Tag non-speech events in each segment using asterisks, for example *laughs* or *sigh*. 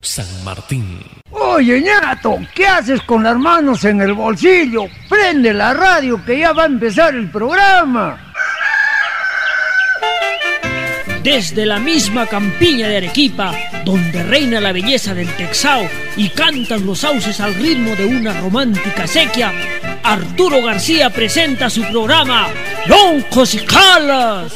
San Martín. Oye, ñato, ¿qué haces con las manos en el bolsillo? Prende la radio que ya va a empezar el programa. Desde la misma campiña de Arequipa, donde reina la belleza del Texao y cantan los sauces al ritmo de una romántica sequía, Arturo García presenta su programa Loncos y Calas.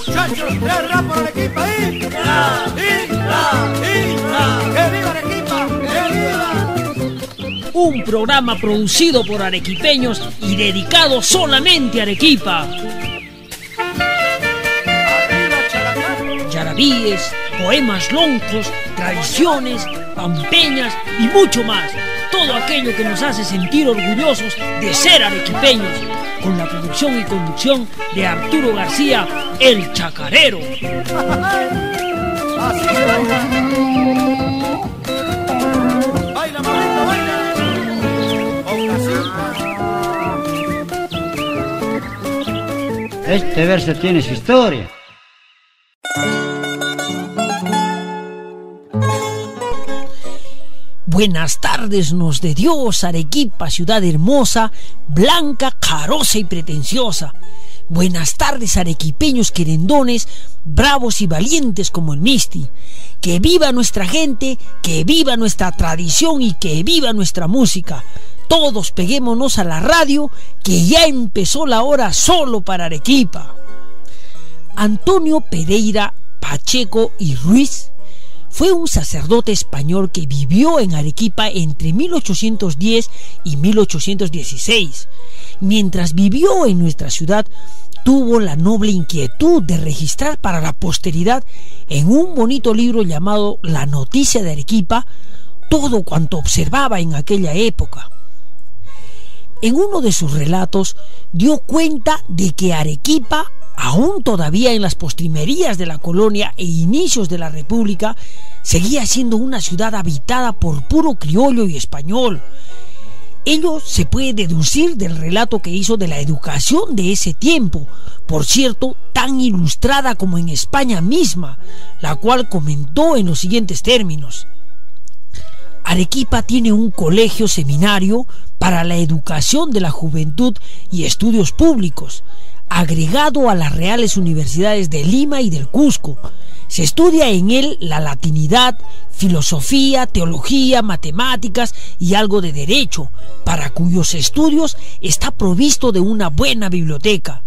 Un programa producido por arequipeños y dedicado solamente a Arequipa. Yarabíes, poemas loncos, tradiciones, pampeñas y mucho más. Todo aquello que nos hace sentir orgullosos de ser arequipeños. Con la producción y conducción de Arturo García, el Chacarero. Este verso tiene su historia. Buenas tardes nos de Dios, Arequipa, ciudad hermosa, blanca, carosa y pretenciosa. Buenas tardes, arequipeños querendones, bravos y valientes como el Misti. Que viva nuestra gente, que viva nuestra tradición y que viva nuestra música. Todos peguémonos a la radio, que ya empezó la hora solo para Arequipa. Antonio Pereira Pacheco y Ruiz fue un sacerdote español que vivió en Arequipa entre 1810 y 1816. Mientras vivió en nuestra ciudad, tuvo la noble inquietud de registrar para la posteridad en un bonito libro llamado La Noticia de Arequipa todo cuanto observaba en aquella época. En uno de sus relatos dio cuenta de que Arequipa aún todavía en las postrimerías de la colonia e inicios de la República, seguía siendo una ciudad habitada por puro criollo y español. Ello se puede deducir del relato que hizo de la educación de ese tiempo, por cierto, tan ilustrada como en España misma, la cual comentó en los siguientes términos. Arequipa tiene un colegio seminario para la educación de la juventud y estudios públicos, agregado a las reales universidades de Lima y del Cusco. Se estudia en él la latinidad, filosofía, teología, matemáticas y algo de derecho, para cuyos estudios está provisto de una buena biblioteca.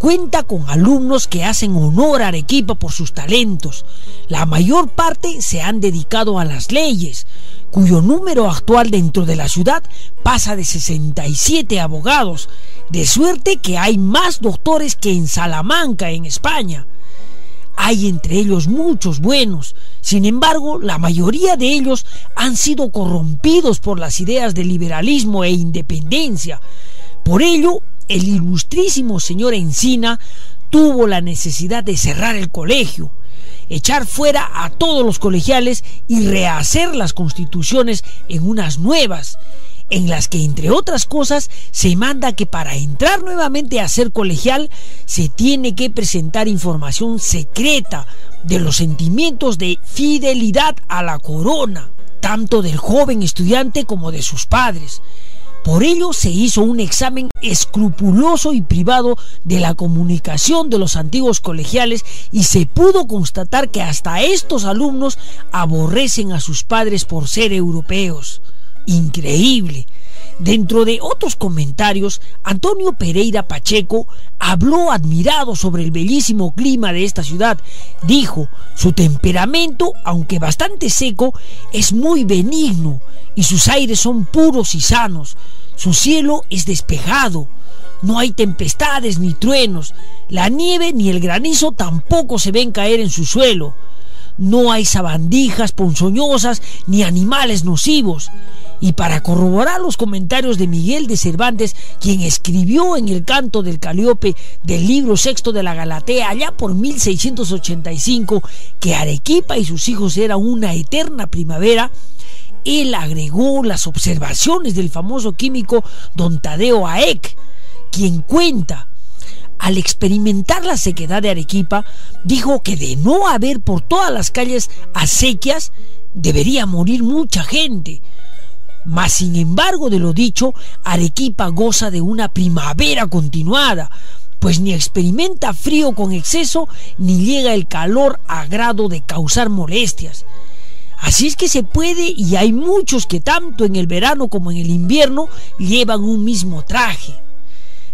Cuenta con alumnos que hacen honor a Arequipa por sus talentos. La mayor parte se han dedicado a las leyes, cuyo número actual dentro de la ciudad pasa de 67 abogados, de suerte que hay más doctores que en Salamanca, en España. Hay entre ellos muchos buenos, sin embargo, la mayoría de ellos han sido corrompidos por las ideas de liberalismo e independencia. Por ello, el ilustrísimo señor Encina tuvo la necesidad de cerrar el colegio echar fuera a todos los colegiales y rehacer las constituciones en unas nuevas, en las que, entre otras cosas, se manda que para entrar nuevamente a ser colegial se tiene que presentar información secreta de los sentimientos de fidelidad a la corona, tanto del joven estudiante como de sus padres. Por ello se hizo un examen escrupuloso y privado de la comunicación de los antiguos colegiales y se pudo constatar que hasta estos alumnos aborrecen a sus padres por ser europeos. Increíble. Dentro de otros comentarios, Antonio Pereira Pacheco habló admirado sobre el bellísimo clima de esta ciudad. Dijo, su temperamento, aunque bastante seco, es muy benigno y sus aires son puros y sanos. Su cielo es despejado. No hay tempestades ni truenos. La nieve ni el granizo tampoco se ven caer en su suelo. No hay sabandijas ponzoñosas ni animales nocivos. Y para corroborar los comentarios de Miguel de Cervantes, quien escribió en el canto del Caliope del libro sexto de la Galatea allá por 1685 que Arequipa y sus hijos era una eterna primavera, él agregó las observaciones del famoso químico don Tadeo Aek, quien cuenta al experimentar la sequedad de Arequipa, dijo que de no haber por todas las calles acequias, debería morir mucha gente. Mas sin embargo de lo dicho, Arequipa goza de una primavera continuada, pues ni experimenta frío con exceso ni llega el calor a grado de causar molestias. Así es que se puede y hay muchos que tanto en el verano como en el invierno llevan un mismo traje.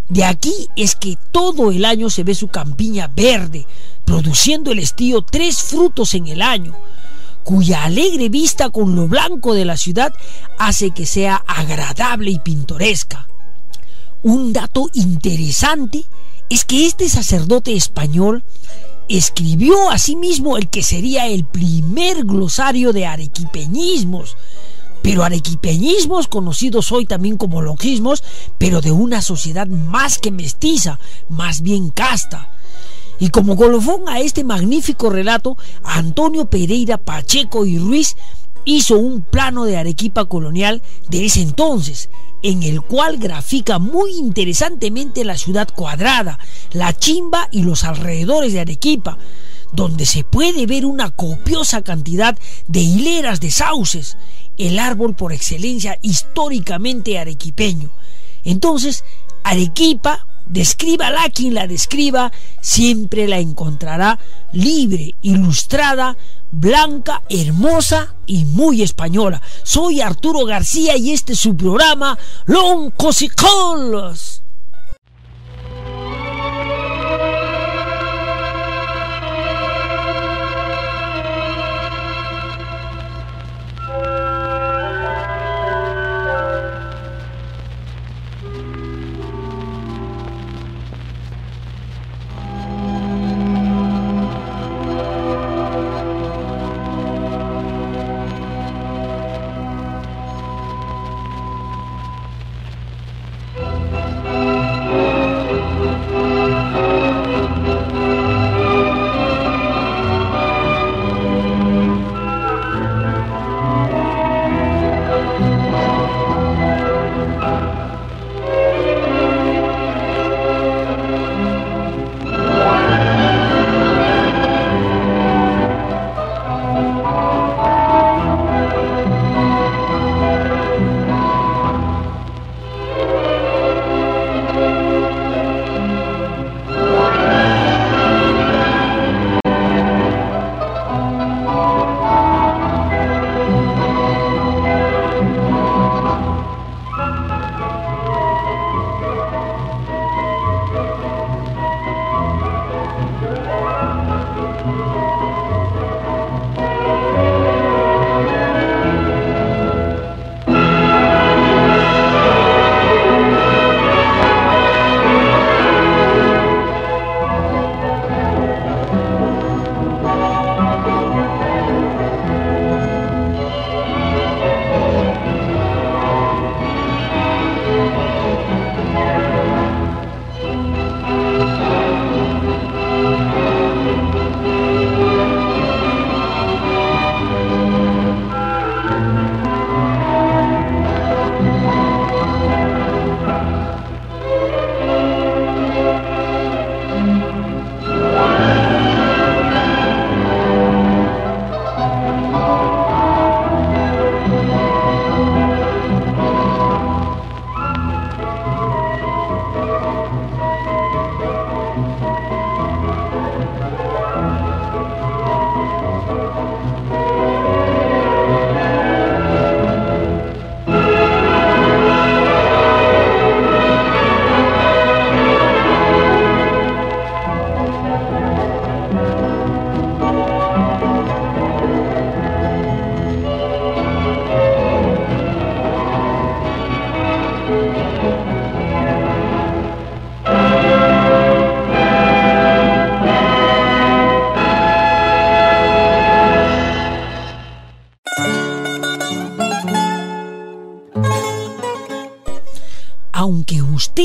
De aquí es que todo el año se ve su campiña verde, produciendo el estío tres frutos en el año, cuya alegre vista con lo blanco de la ciudad hace que sea agradable y pintoresca. Un dato interesante es que este sacerdote español escribió asimismo el que sería el primer glosario de arequipeñismos, pero arequipeñismos conocidos hoy también como logismos, pero de una sociedad más que mestiza, más bien casta. Y como colofón a este magnífico relato, Antonio Pereira Pacheco y Ruiz hizo un plano de Arequipa colonial de ese entonces, en el cual grafica muy interesantemente la ciudad cuadrada, la chimba y los alrededores de Arequipa, donde se puede ver una copiosa cantidad de hileras de sauces, el árbol por excelencia históricamente arequipeño. Entonces, Arequipa, descríbala quien la describa, siempre la encontrará libre, ilustrada, blanca, hermosa y muy española. Soy Arturo García y este es su programa Long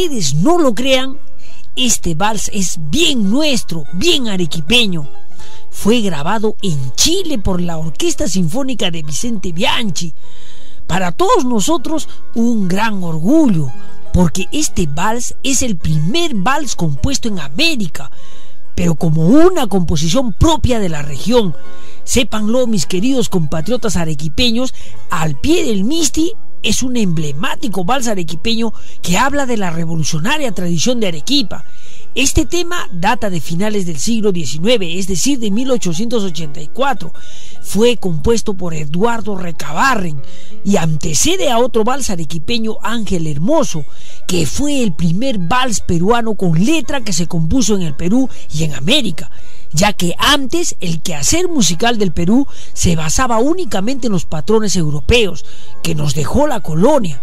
no lo crean, este vals es bien nuestro, bien arequipeño. Fue grabado en Chile por la Orquesta Sinfónica de Vicente Bianchi. Para todos nosotros un gran orgullo, porque este vals es el primer vals compuesto en América, pero como una composición propia de la región, Sépanlo, mis queridos compatriotas arequipeños, al pie del Misti es un emblemático vals arequipeño que habla de la revolucionaria tradición de Arequipa. Este tema data de finales del siglo XIX, es decir, de 1884. Fue compuesto por Eduardo Recabarren y antecede a otro vals arequipeño Ángel Hermoso, que fue el primer vals peruano con letra que se compuso en el Perú y en América ya que antes el quehacer musical del Perú se basaba únicamente en los patrones europeos que nos dejó la colonia.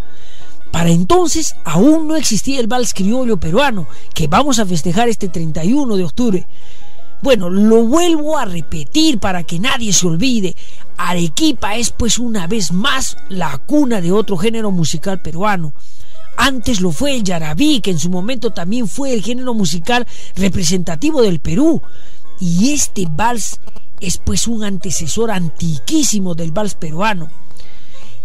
Para entonces aún no existía el vals criollo peruano que vamos a festejar este 31 de octubre. Bueno, lo vuelvo a repetir para que nadie se olvide. Arequipa es pues una vez más la cuna de otro género musical peruano. Antes lo fue el yarabí, que en su momento también fue el género musical representativo del Perú. Y este vals es pues un antecesor antiquísimo del vals peruano.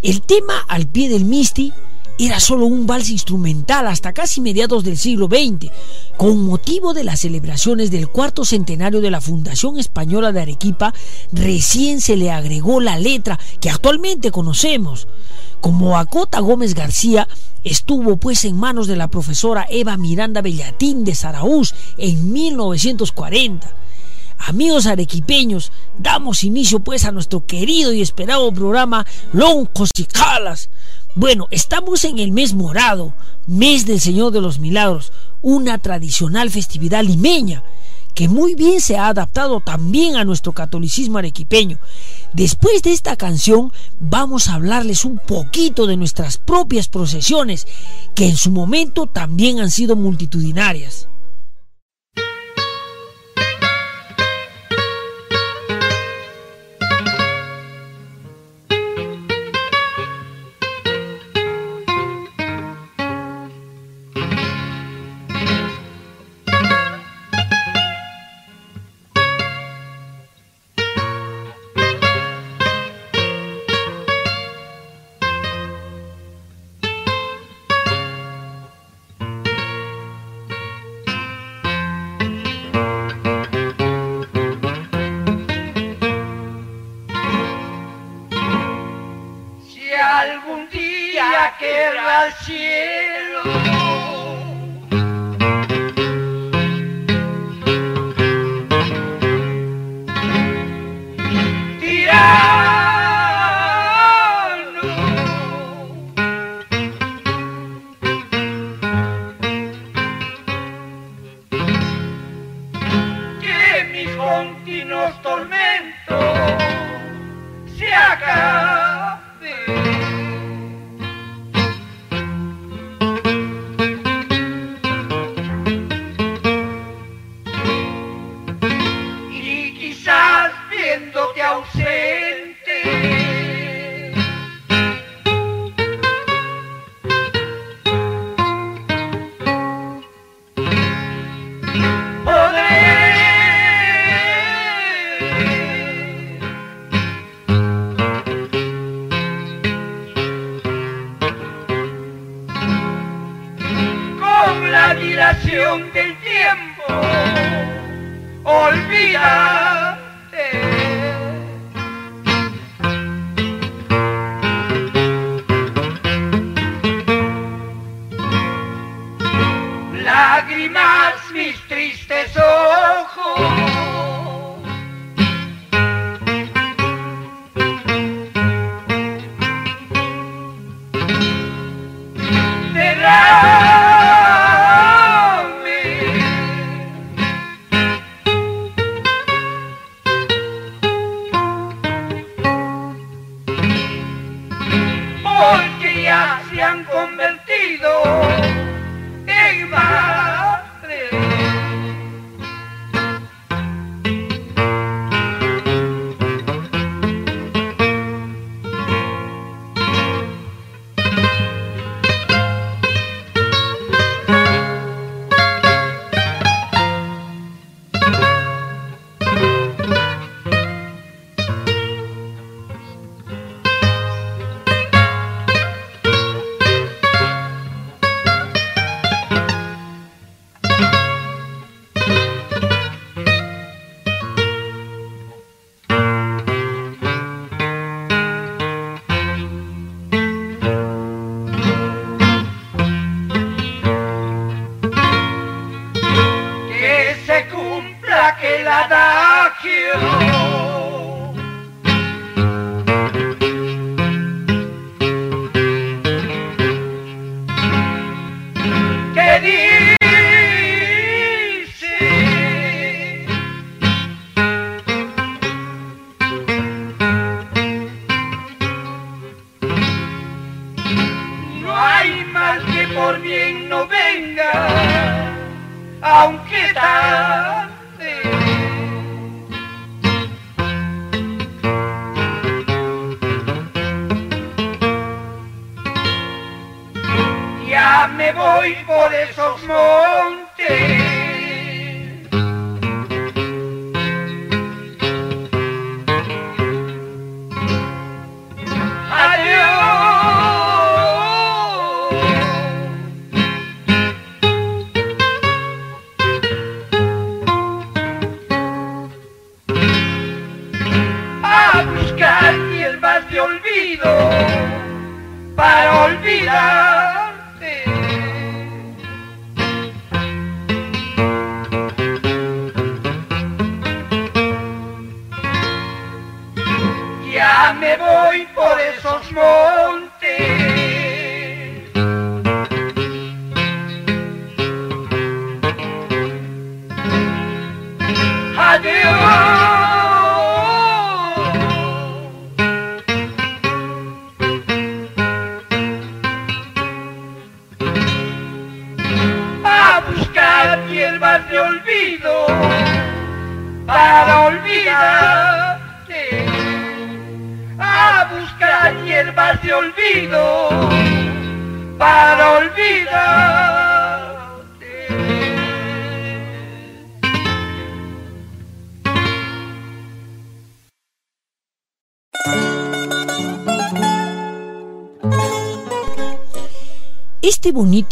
El tema al pie del Misti era solo un vals instrumental hasta casi mediados del siglo XX, con motivo de las celebraciones del cuarto centenario de la Fundación Española de Arequipa, recién se le agregó la letra que actualmente conocemos. Como Acota Gómez García estuvo pues en manos de la profesora Eva Miranda Bellatín de Zaraúz en 1940. Amigos arequipeños, damos inicio pues a nuestro querido y esperado programa Loncos y Calas. Bueno, estamos en el mes morado, mes del Señor de los Milagros, una tradicional festividad limeña que muy bien se ha adaptado también a nuestro catolicismo arequipeño. Después de esta canción vamos a hablarles un poquito de nuestras propias procesiones, que en su momento también han sido multitudinarias.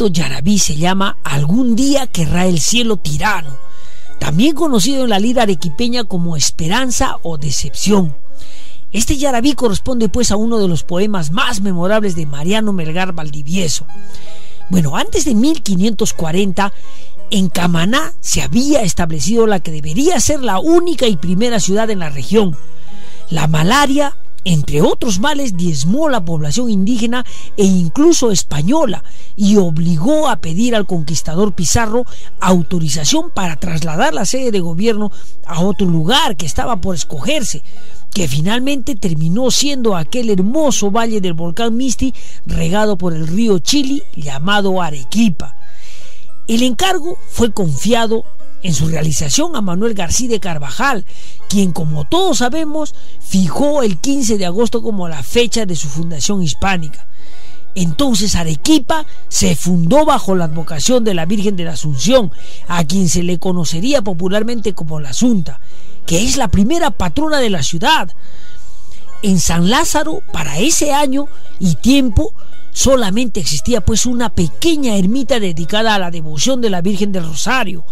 Yarabí se llama Algún día querrá el cielo tirano también conocido en la lira arequipeña como Esperanza o Decepción. Este yarabí corresponde pues a uno de los poemas más memorables de Mariano Melgar Valdivieso. Bueno, antes de 1540, en Camaná se había establecido la que debería ser la única y primera ciudad en la región. La malaria entre otros males, diezmó la población indígena e incluso española y obligó a pedir al conquistador Pizarro autorización para trasladar la sede de gobierno a otro lugar que estaba por escogerse, que finalmente terminó siendo aquel hermoso valle del volcán Misti regado por el río Chili llamado Arequipa. El encargo fue confiado en su realización a Manuel García de Carvajal, quien como todos sabemos fijó el 15 de agosto como la fecha de su fundación hispánica. Entonces Arequipa se fundó bajo la advocación de la Virgen de la Asunción, a quien se le conocería popularmente como la Asunta, que es la primera patrona de la ciudad. En San Lázaro, para ese año y tiempo, solamente existía pues una pequeña ermita dedicada a la devoción de la Virgen del Rosario,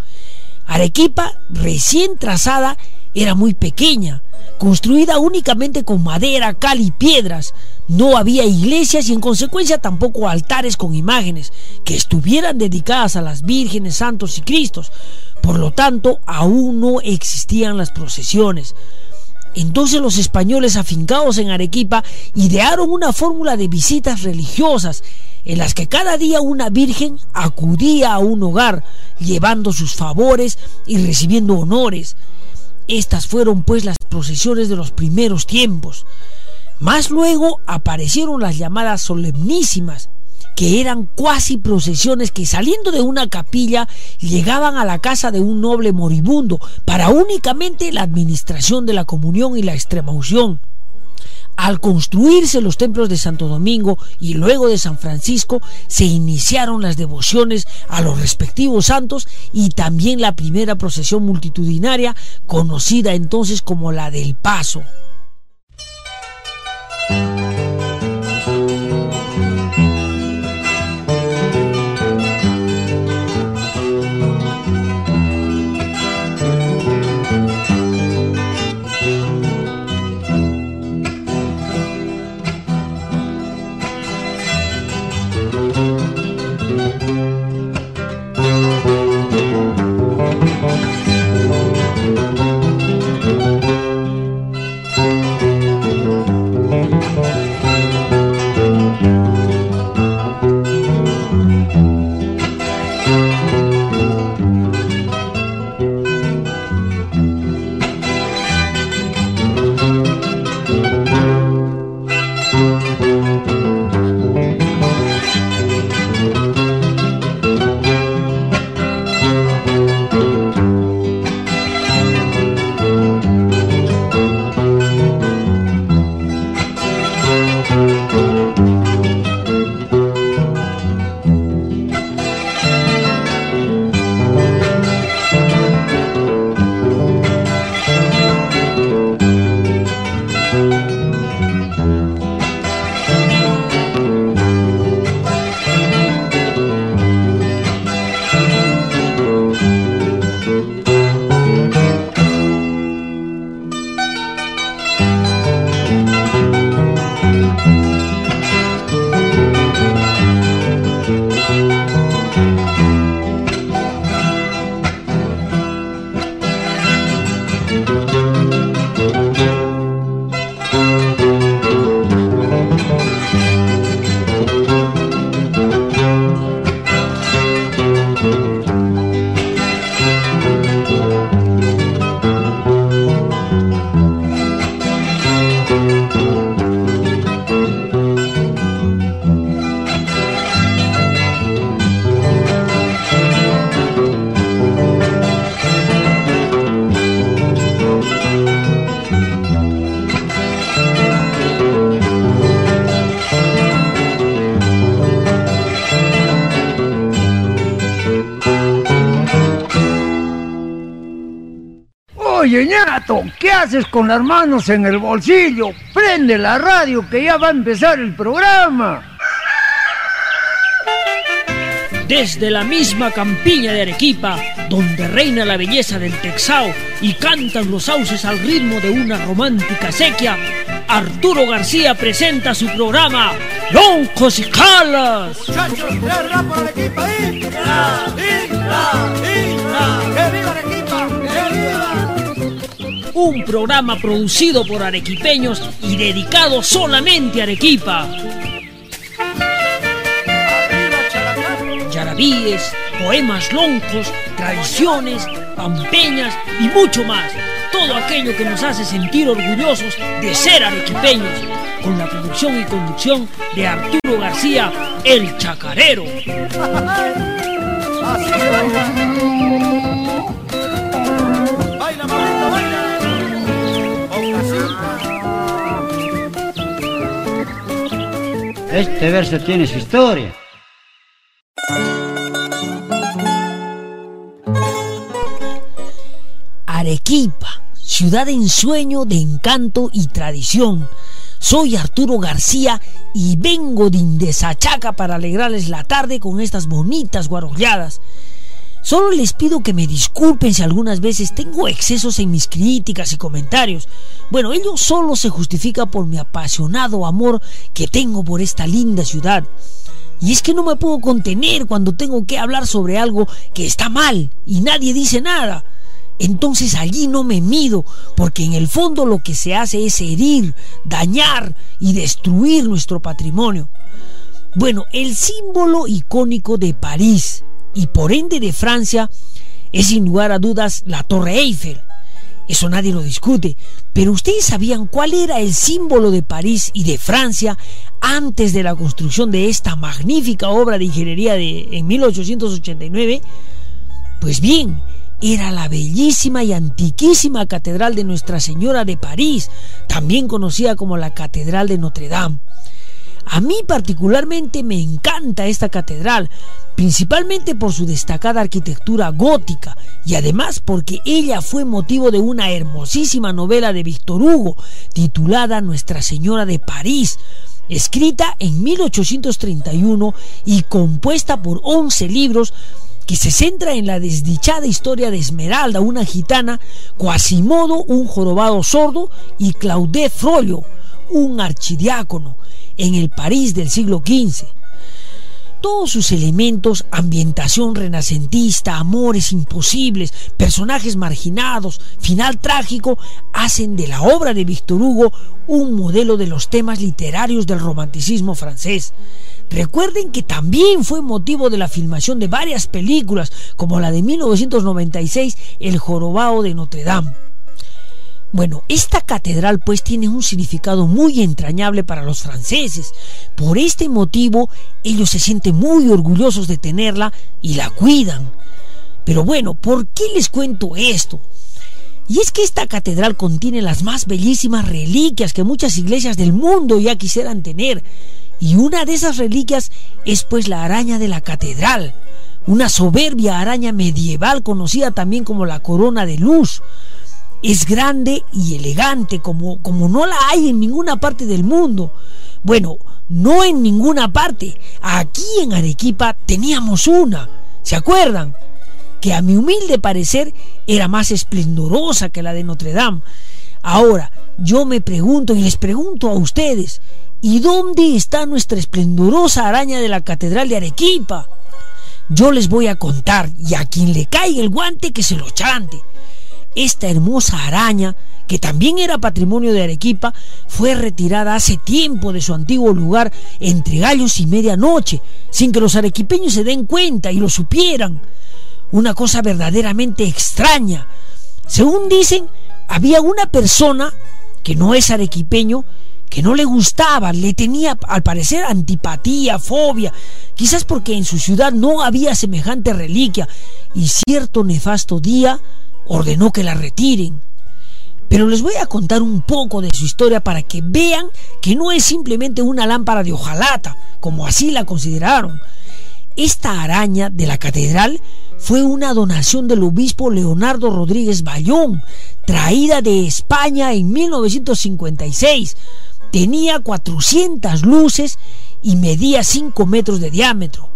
Arequipa, recién trazada, era muy pequeña, construida únicamente con madera, cal y piedras. No había iglesias y en consecuencia tampoco altares con imágenes que estuvieran dedicadas a las vírgenes, santos y cristos. Por lo tanto, aún no existían las procesiones. Entonces los españoles afincados en Arequipa idearon una fórmula de visitas religiosas en las que cada día una virgen acudía a un hogar llevando sus favores y recibiendo honores. Estas fueron pues las procesiones de los primeros tiempos. Más luego aparecieron las llamadas solemnísimas, que eran cuasi procesiones que saliendo de una capilla llegaban a la casa de un noble moribundo para únicamente la administración de la comunión y la extremaunción. Al construirse los templos de Santo Domingo y luego de San Francisco, se iniciaron las devociones a los respectivos santos y también la primera procesión multitudinaria, conocida entonces como la del Paso. Oye, ñato, ¿qué haces con las manos en el bolsillo? Prende la radio que ya va a empezar el programa. Desde la misma campiña de Arequipa, donde reina la belleza del Texao y cantan los sauces al ritmo de una romántica sequía, Arturo García presenta su programa Loncos y Calas. Un programa producido por arequipeños y dedicado solamente a Arequipa. Yarabíes, poemas loncos, tradiciones, pampeñas y mucho más. Todo aquello que nos hace sentir orgullosos de ser arequipeños. Con la producción y conducción de Arturo García, el chacarero. *laughs* Este verso tiene su historia. Arequipa, ciudad de ensueño, de encanto y tradición. Soy Arturo García y vengo de Indesachaca para alegrarles la tarde con estas bonitas guarolladas. Solo les pido que me disculpen si algunas veces tengo excesos en mis críticas y comentarios. Bueno, ello solo se justifica por mi apasionado amor que tengo por esta linda ciudad. Y es que no me puedo contener cuando tengo que hablar sobre algo que está mal y nadie dice nada. Entonces allí no me mido, porque en el fondo lo que se hace es herir, dañar y destruir nuestro patrimonio. Bueno, el símbolo icónico de París y por ende de Francia es sin lugar a dudas la Torre Eiffel. Eso nadie lo discute. Pero ustedes sabían cuál era el símbolo de París y de Francia antes de la construcción de esta magnífica obra de ingeniería de, en 1889? Pues bien, era la bellísima y antiquísima Catedral de Nuestra Señora de París, también conocida como la Catedral de Notre Dame. A mí particularmente me encanta esta catedral, principalmente por su destacada arquitectura gótica y además porque ella fue motivo de una hermosísima novela de Víctor Hugo titulada Nuestra Señora de París, escrita en 1831 y compuesta por 11 libros que se centra en la desdichada historia de Esmeralda, una gitana, Quasimodo, un jorobado sordo, y Claudette Frollo, un archidiácono, en el París del siglo XV. Todos sus elementos, ambientación renacentista, amores imposibles, personajes marginados, final trágico, hacen de la obra de Víctor Hugo un modelo de los temas literarios del romanticismo francés. Recuerden que también fue motivo de la filmación de varias películas, como la de 1996, El jorobado de Notre Dame. Bueno, esta catedral pues tiene un significado muy entrañable para los franceses. Por este motivo, ellos se sienten muy orgullosos de tenerla y la cuidan. Pero bueno, ¿por qué les cuento esto? Y es que esta catedral contiene las más bellísimas reliquias que muchas iglesias del mundo ya quisieran tener. Y una de esas reliquias es pues la araña de la catedral, una soberbia araña medieval conocida también como la corona de luz es grande y elegante como, como no la hay en ninguna parte del mundo. Bueno, no en ninguna parte. Aquí en Arequipa teníamos una. ¿Se acuerdan? Que a mi humilde parecer era más esplendorosa que la de Notre Dame. Ahora, yo me pregunto y les pregunto a ustedes, ¿y dónde está nuestra esplendorosa araña de la Catedral de Arequipa? Yo les voy a contar y a quien le caiga el guante que se lo chante esta hermosa araña, que también era patrimonio de Arequipa, fue retirada hace tiempo de su antiguo lugar entre gallos y medianoche, sin que los arequipeños se den cuenta y lo supieran. Una cosa verdaderamente extraña. Según dicen, había una persona que no es arequipeño, que no le gustaba, le tenía al parecer antipatía, fobia, quizás porque en su ciudad no había semejante reliquia, y cierto nefasto día ordenó que la retiren. Pero les voy a contar un poco de su historia para que vean que no es simplemente una lámpara de hojalata, como así la consideraron. Esta araña de la catedral fue una donación del obispo Leonardo Rodríguez Bayón, traída de España en 1956. Tenía 400 luces y medía 5 metros de diámetro.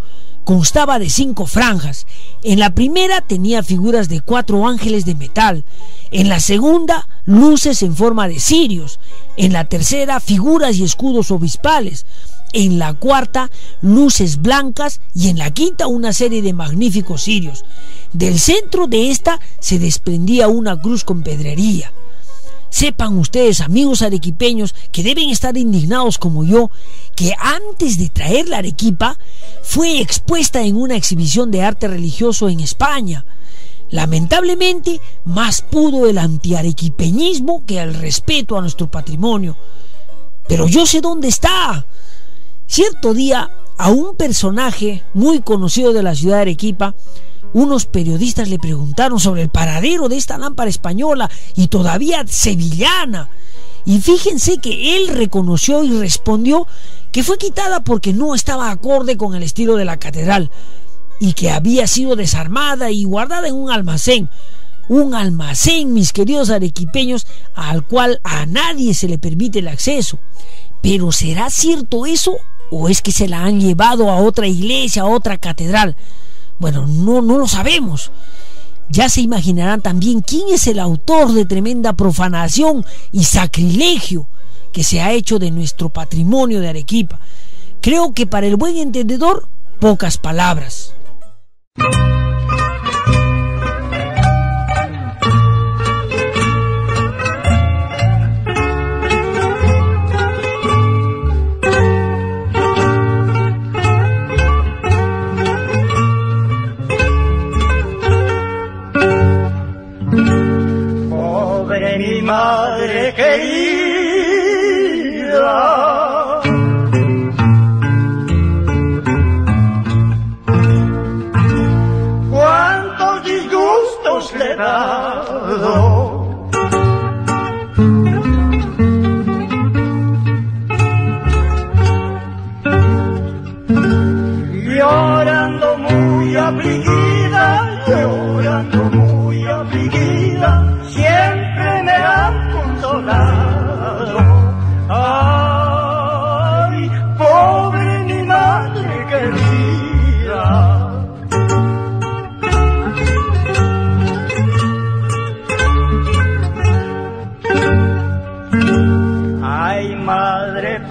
Constaba de cinco franjas. En la primera tenía figuras de cuatro ángeles de metal. En la segunda, luces en forma de cirios. En la tercera, figuras y escudos obispales en la cuarta luces blancas y en la quinta una serie de magníficos cirios. Del centro de esta se desprendía una cruz con pedrería. Sepan ustedes, amigos arequipeños, que deben estar indignados como yo, que antes de traer la arequipa fue expuesta en una exhibición de arte religioso en España. Lamentablemente, más pudo el antiarequipeñismo que el respeto a nuestro patrimonio. Pero yo sé dónde está. Cierto día, a un personaje muy conocido de la ciudad de Arequipa, unos periodistas le preguntaron sobre el paradero de esta lámpara española y todavía sevillana. Y fíjense que él reconoció y respondió que fue quitada porque no estaba acorde con el estilo de la catedral y que había sido desarmada y guardada en un almacén. Un almacén, mis queridos arequipeños, al cual a nadie se le permite el acceso. Pero ¿será cierto eso o es que se la han llevado a otra iglesia, a otra catedral. Bueno, no, no lo sabemos. Ya se imaginarán también quién es el autor de tremenda profanación y sacrilegio que se ha hecho de nuestro patrimonio de Arequipa. Creo que para el buen entendedor, pocas palabras. Llorando. Muy afligida, llorando muy afligida Ay,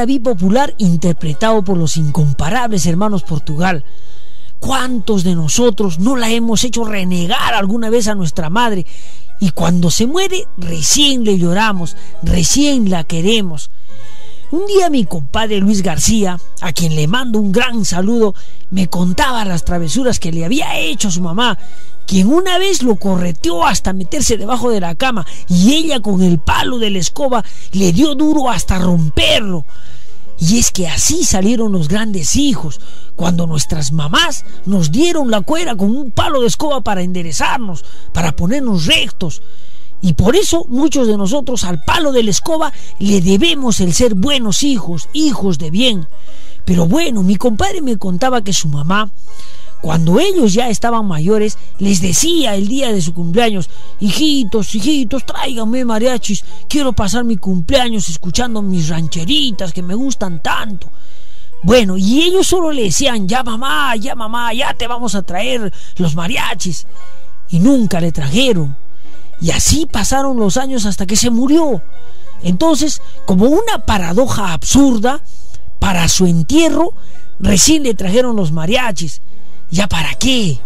un yarabí popular interpretado por los incomparables hermanos Portugal. ¿Cuántos de nosotros no la hemos hecho renegar alguna vez a nuestra madre? Y cuando se muere, recién le lloramos, recién la queremos. Un día mi compadre Luis García, a quien le mando un gran saludo, me contaba las travesuras que le había hecho su mamá, quien una vez lo correteó hasta meterse debajo de la cama y ella con el palo de la escoba le dio duro hasta romperlo. Y es que así salieron los grandes hijos, cuando nuestras mamás nos dieron la cuera con un palo de escoba para enderezarnos, para ponernos rectos. Y por eso muchos de nosotros al palo de la escoba le debemos el ser buenos hijos, hijos de bien. Pero bueno, mi compadre me contaba que su mamá cuando ellos ya estaban mayores, les decía el día de su cumpleaños, hijitos, hijitos, tráiganme mariachis, quiero pasar mi cumpleaños escuchando mis rancheritas que me gustan tanto. Bueno, y ellos solo le decían, ya mamá, ya mamá, ya te vamos a traer los mariachis. Y nunca le trajeron. Y así pasaron los años hasta que se murió. Entonces, como una paradoja absurda, para su entierro recién le trajeron los mariachis. ¿Ya para qué?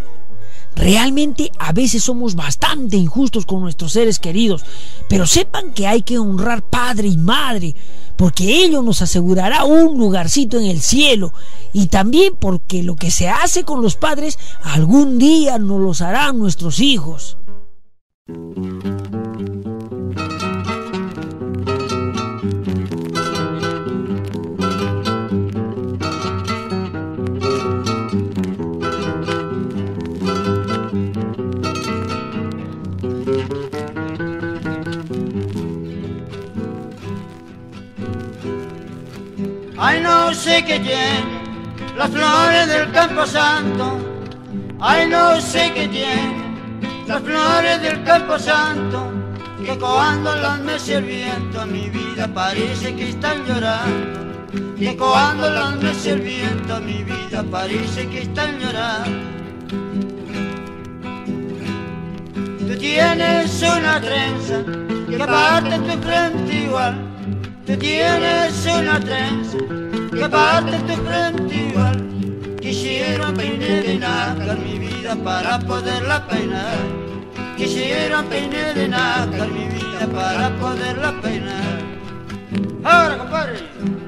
Realmente a veces somos bastante injustos con nuestros seres queridos, pero sepan que hay que honrar padre y madre, porque ello nos asegurará un lugarcito en el cielo, y también porque lo que se hace con los padres algún día nos los harán nuestros hijos. Sé qué tiene las flores del campo santo. Ay, no sé qué tiene las flores del campo santo. Que cuando las mece el viento mi vida parece que están llorando. Que cuando las mece el viento mi vida parece que están llorando. Tú tienes una trenza que parte tu frente igual Tú tienes una trenza tu frente igual. Quisiera peine de nácar mi vida para poderla peinar. Quisiera peine de nácar mi vida para poderla peinar. Ahora, compadre.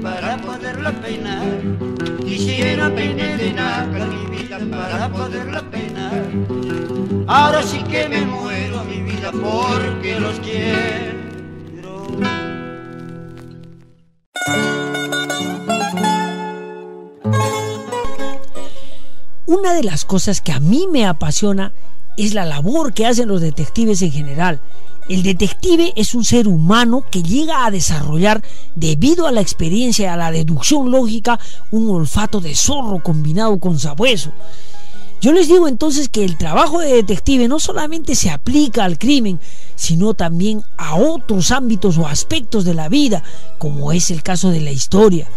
Para poderla peinar. Quisiera peine de nácar mi vida para poderla peinar. Ahora sí que me muero mi vida porque los quiero. Una de las cosas que a mí me apasiona es la labor que hacen los detectives en general el detective es un ser humano que llega a desarrollar, debido a la experiencia y a la deducción lógica, un olfato de zorro combinado con sabueso. Yo les digo entonces que el trabajo de detective no solamente se aplica al crimen, sino también a otros ámbitos o aspectos de la vida, como es el caso de la historia.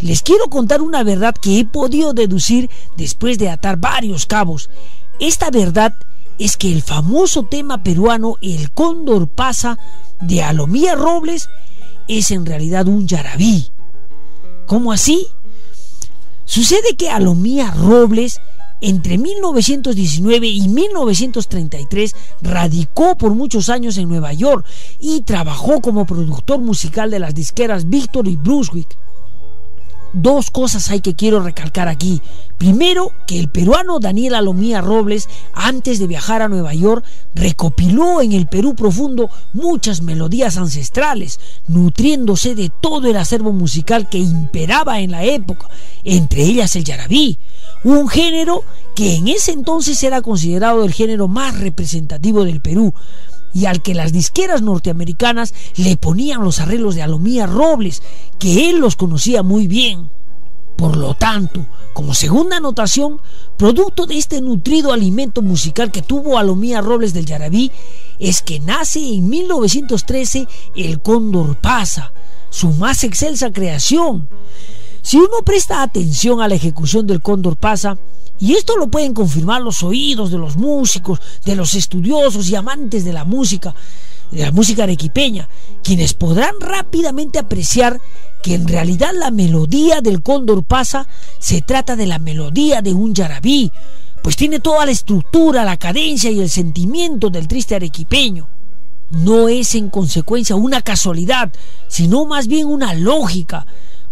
Les quiero contar una verdad que he podido deducir después de atar varios cabos. Esta verdad es que el famoso tema peruano El Cóndor pasa de Alomía Robles es en realidad un yarabí. ¿Cómo así? Sucede que Alomía Robles entre 1919 y 1933 radicó por muchos años en Nueva York y trabajó como productor musical de las disqueras Victor y Brunswick. Dos cosas hay que quiero recalcar aquí. Primero, que el peruano Daniel Alomía Robles, antes de viajar a Nueva York, recopiló en el Perú profundo muchas melodías ancestrales, nutriéndose de todo el acervo musical que imperaba en la época, entre ellas el yarabí, un género que en ese entonces era considerado el género más representativo del Perú, y al que las disqueras norteamericanas le ponían los arreglos de Alomía Robles, que él los conocía muy bien. Por lo tanto, como segunda anotación, producto de este nutrido alimento musical que tuvo Alomía Robles del Yarabí, es que nace en 1913 El Cóndor Pasa, su más excelsa creación. Si uno presta atención a la ejecución del Cóndor pasa, y esto lo pueden confirmar los oídos de los músicos, de los estudiosos y amantes de la música, de la música arequipeña, quienes podrán rápidamente apreciar que en realidad la melodía del Cóndor pasa se trata de la melodía de un yarabí, pues tiene toda la estructura, la cadencia y el sentimiento del triste arequipeño. No es en consecuencia una casualidad, sino más bien una lógica,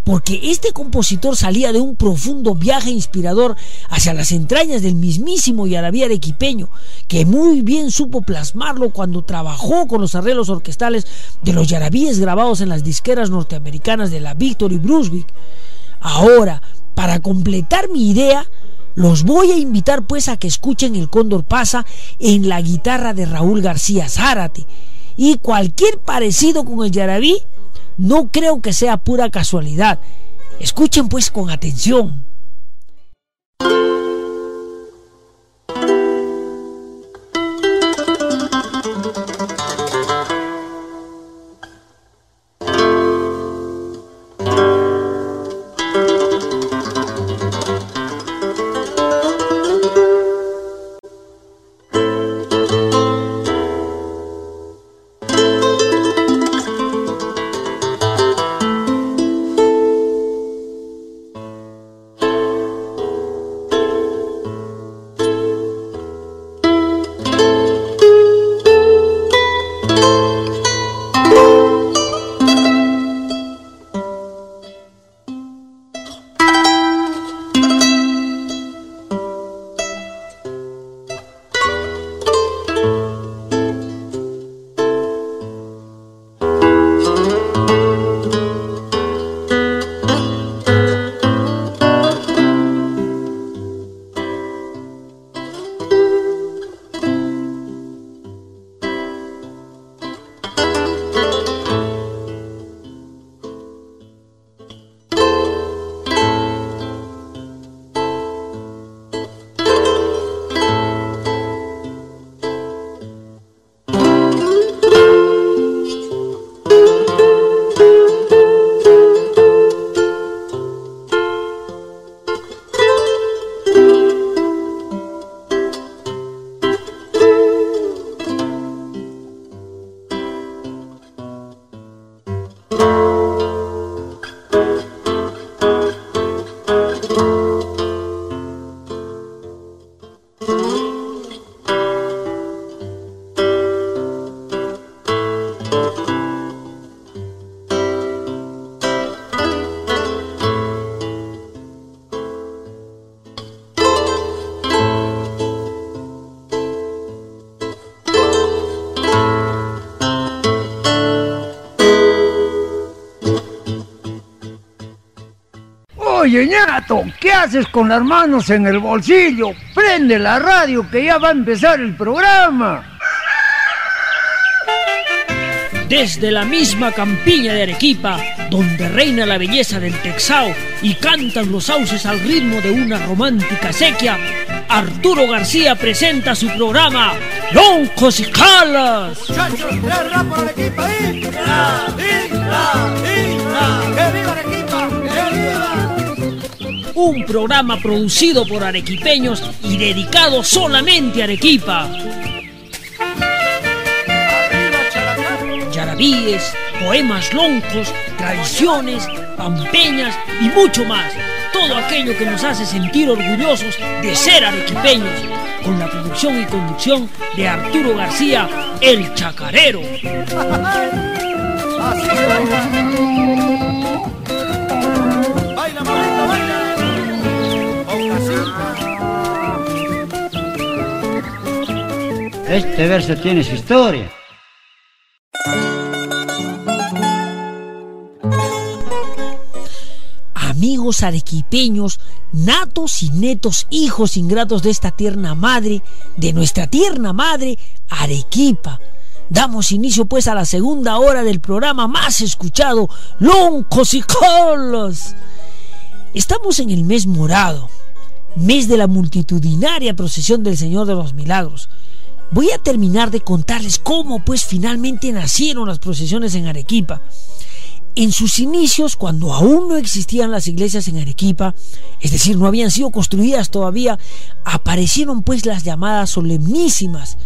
porque este compositor salía de un profundo viaje inspirador hacia las entrañas del mismísimo Yarabí arequipeño, que muy bien supo plasmarlo cuando trabajó con los arreglos orquestales de los yarabíes grabados en las disqueras norteamericanas de la Victory Brunswick. Ahora, para completar mi idea, los voy a invitar pues a que escuchen el Cóndor pasa en la guitarra de Raúl García Zárate. Y cualquier parecido con el Yarabí no creo que sea pura casualidad. Escuchen pues con atención. ¿Qué haces con las manos en el bolsillo? Prende la radio que ya va a empezar el programa. Desde la misma campiña de Arequipa, donde reina la belleza del Texao y cantan los sauces al ritmo de una romántica sequía, Arturo García presenta su programa Loncos y Calas. Muchachos, Un programa producido por arequipeños y dedicado solamente a Arequipa. Yarabíes, poemas loncos, tradiciones, pampeñas y mucho más. Todo aquello que nos hace sentir orgullosos de ser arequipeños. Con la producción y conducción de Arturo García, el chacarero. Este verso tiene su historia. Amigos arequipeños, natos y netos hijos ingratos de esta tierna madre, de nuestra tierna madre, Arequipa. Damos inicio pues a la segunda hora del programa más escuchado, Loncos y Colos. Estamos en el mes morado, mes de la multitudinaria procesión del Señor de los Milagros. Voy a terminar de contarles cómo pues finalmente nacieron las procesiones en Arequipa. En sus inicios, cuando aún no existían las iglesias en Arequipa, es decir, no habían sido construidas todavía, aparecieron pues las llamadas solemnísimas,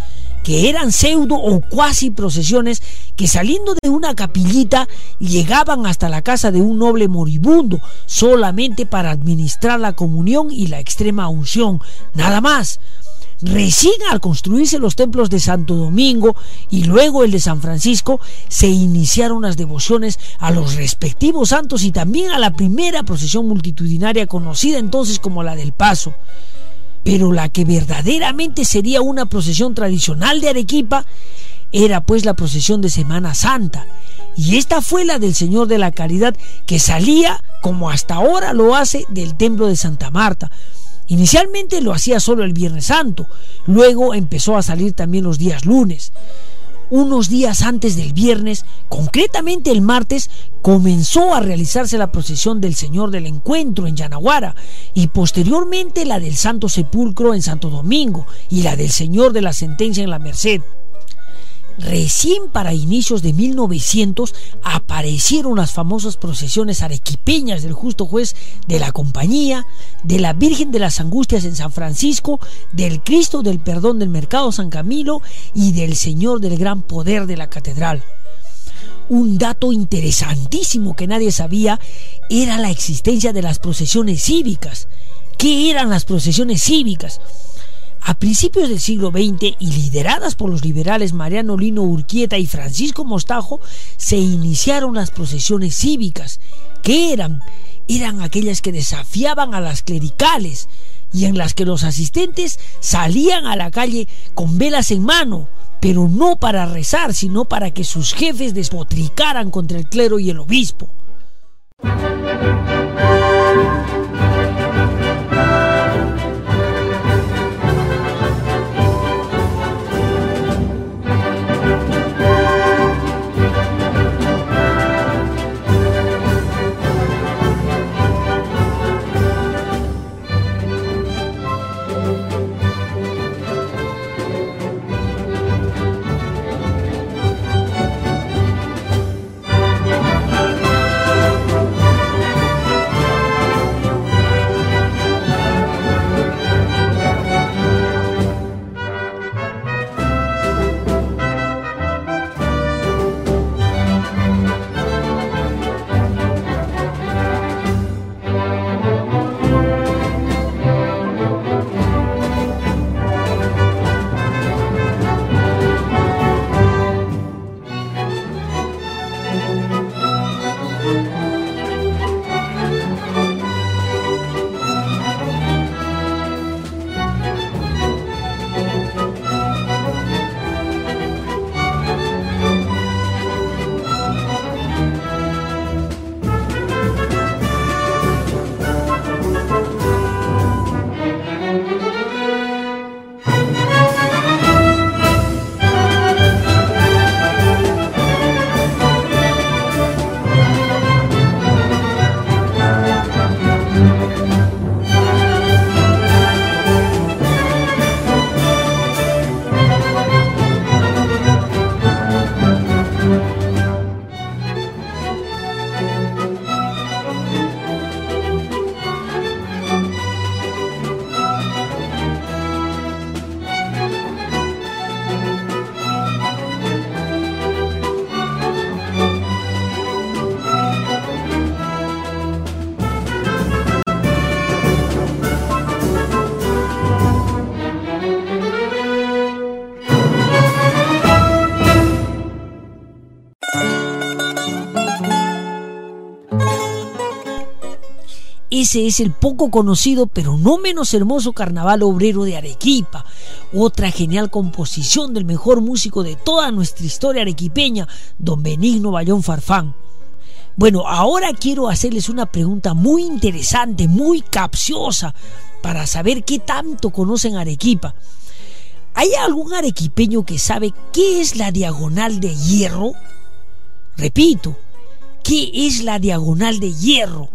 que eran pseudo o cuasi procesiones que saliendo de una capillita llegaban hasta la casa de un noble moribundo solamente para administrar la comunión y la extrema unción, nada más. Recién al construirse los templos de Santo Domingo y luego el de San Francisco, se iniciaron las devociones a los respectivos santos y también a la primera procesión multitudinaria conocida entonces como la del Paso. Pero la que verdaderamente sería una procesión tradicional de Arequipa era pues la procesión de Semana Santa. Y esta fue la del Señor de la Caridad que salía, como hasta ahora lo hace, del templo de Santa Marta, Inicialmente lo hacía solo el Viernes Santo, luego empezó a salir también los días lunes. Unos días antes del viernes, concretamente el martes, comenzó a realizarse la procesión del Señor del Encuentro en Yanaguara y posteriormente la del Santo Sepulcro en Santo Domingo y la del Señor de la Sentencia en la Merced. Recién para inicios de 1900 aparecieron las famosas procesiones arequipeñas del justo juez de la compañía, de la Virgen de las Angustias en San Francisco, del Cristo del Perdón del Mercado San Camilo y del Señor del Gran Poder de la Catedral. Un dato interesantísimo que nadie sabía era la existencia de las procesiones cívicas. ¿Qué eran las procesiones cívicas? A principios del siglo XX y lideradas por los liberales Mariano Lino Urquieta y Francisco Mostajo, se iniciaron las procesiones cívicas. ¿Qué eran? Eran aquellas que desafiaban a las clericales y en las que los asistentes salían a la calle con velas en mano, pero no para rezar, sino para que sus jefes despotricaran contra el clero y el obispo. Ese es el poco conocido pero no menos hermoso carnaval obrero de Arequipa, otra genial composición del mejor músico de toda nuestra historia arequipeña, don Benigno Bayón Farfán. Bueno, ahora quiero hacerles una pregunta muy interesante, muy capciosa, para saber qué tanto conocen Arequipa. ¿Hay algún arequipeño que sabe qué es la diagonal de hierro? Repito, ¿qué es la diagonal de hierro?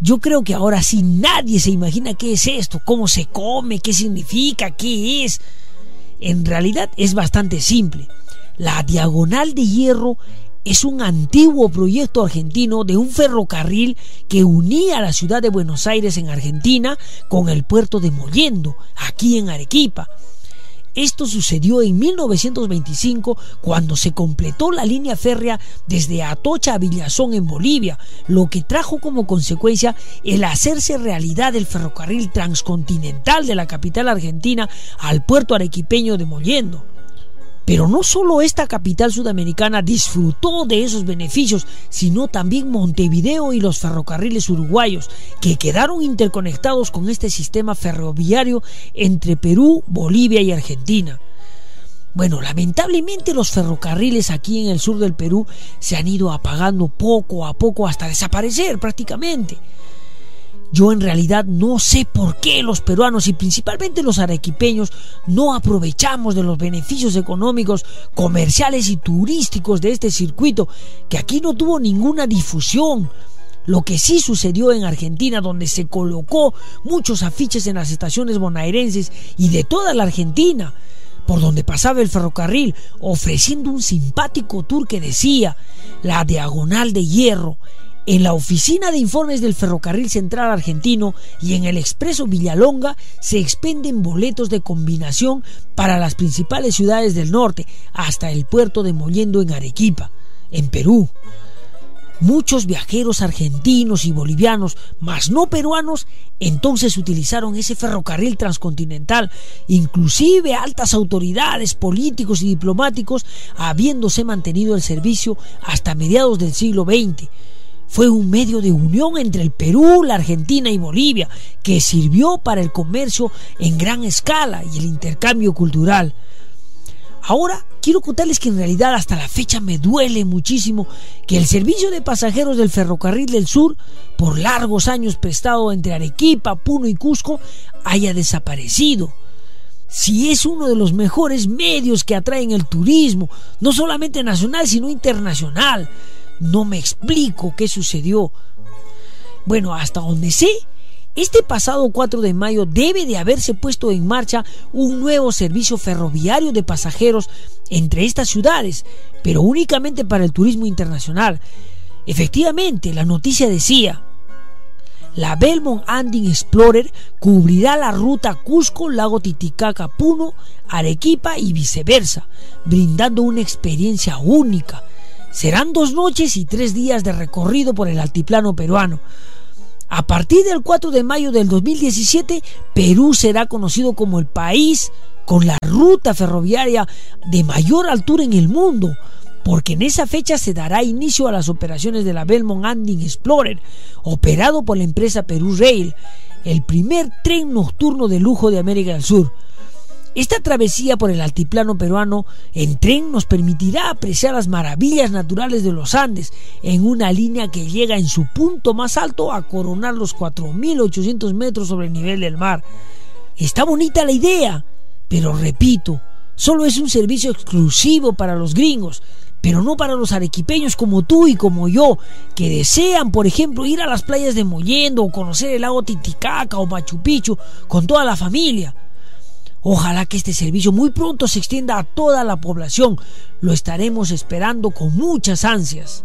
Yo creo que ahora sí nadie se imagina qué es esto, cómo se come, qué significa, qué es. En realidad es bastante simple. La diagonal de hierro es un antiguo proyecto argentino de un ferrocarril que unía la ciudad de Buenos Aires en Argentina con el puerto de Mollendo, aquí en Arequipa. Esto sucedió en 1925 cuando se completó la línea férrea desde Atocha a Villazón en Bolivia, lo que trajo como consecuencia el hacerse realidad del ferrocarril transcontinental de la capital argentina al puerto arequipeño de Mollendo. Pero no solo esta capital sudamericana disfrutó de esos beneficios, sino también Montevideo y los ferrocarriles uruguayos, que quedaron interconectados con este sistema ferroviario entre Perú, Bolivia y Argentina. Bueno, lamentablemente los ferrocarriles aquí en el sur del Perú se han ido apagando poco a poco hasta desaparecer prácticamente. Yo en realidad no sé por qué los peruanos y principalmente los arequipeños no aprovechamos de los beneficios económicos, comerciales y turísticos de este circuito que aquí no tuvo ninguna difusión. Lo que sí sucedió en Argentina, donde se colocó muchos afiches en las estaciones bonaerenses y de toda la Argentina, por donde pasaba el ferrocarril, ofreciendo un simpático tour que decía la diagonal de hierro, en la oficina de informes del Ferrocarril Central Argentino y en el Expreso Villalonga se expenden boletos de combinación para las principales ciudades del norte, hasta el puerto de Mollendo en Arequipa, en Perú. Muchos viajeros argentinos y bolivianos, mas no peruanos, entonces utilizaron ese ferrocarril transcontinental, inclusive altas autoridades políticos y diplomáticos, habiéndose mantenido el servicio hasta mediados del siglo XX fue un medio de unión entre el Perú, la Argentina y Bolivia, que sirvió para el comercio en gran escala y el intercambio cultural. Ahora quiero contarles que en realidad hasta la fecha me duele muchísimo que el servicio de pasajeros del ferrocarril del sur, por largos años prestado entre Arequipa, Puno y Cusco, haya desaparecido. Si es uno de los mejores medios que atraen el turismo, no solamente nacional, sino internacional. No me explico qué sucedió. Bueno, hasta donde sé, este pasado 4 de mayo debe de haberse puesto en marcha un nuevo servicio ferroviario de pasajeros entre estas ciudades, pero únicamente para el turismo internacional. Efectivamente, la noticia decía, la Belmont Anding Explorer cubrirá la ruta Cusco, Lago Titicaca, Puno, Arequipa y viceversa, brindando una experiencia única Serán dos noches y tres días de recorrido por el altiplano peruano. A partir del 4 de mayo del 2017, Perú será conocido como el país con la ruta ferroviaria de mayor altura en el mundo, porque en esa fecha se dará inicio a las operaciones de la Belmont Anding Explorer, operado por la empresa Perú Rail, el primer tren nocturno de lujo de América del Sur. Esta travesía por el altiplano peruano en tren nos permitirá apreciar las maravillas naturales de los Andes en una línea que llega en su punto más alto a coronar los 4.800 metros sobre el nivel del mar. Está bonita la idea, pero repito, solo es un servicio exclusivo para los gringos, pero no para los arequipeños como tú y como yo, que desean, por ejemplo, ir a las playas de Mollendo o conocer el lago Titicaca o Machu Picchu con toda la familia. Ojalá que este servicio muy pronto se extienda a toda la población. Lo estaremos esperando con muchas ansias.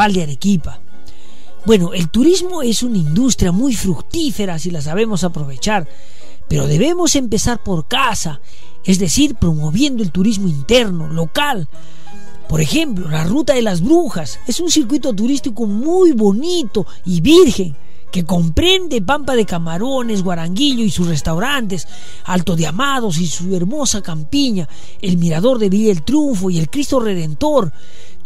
Carnaval de Arequipa. Bueno, el turismo es una industria muy fructífera si la sabemos aprovechar, pero debemos empezar por casa, es decir, promoviendo el turismo interno, local. Por ejemplo, la Ruta de las Brujas es un circuito turístico muy bonito y virgen que comprende Pampa de Camarones, Guaranguillo y sus restaurantes, Alto de Amados y su hermosa campiña, el Mirador de Villa el Triunfo y el Cristo Redentor,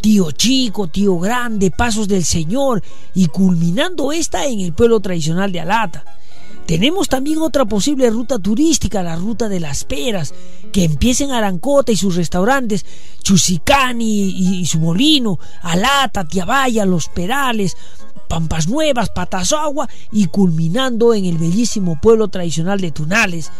Tío Chico, Tío Grande, Pasos del Señor y culminando esta en el pueblo tradicional de Alata. Tenemos también otra posible ruta turística, la ruta de las peras, que empieza en Arancota y sus restaurantes, Chusicani y, su molino, Alata, Tiabaya, Los Perales, Pampas Nuevas, Patasagua y culminando en el bellísimo pueblo tradicional de Tunales.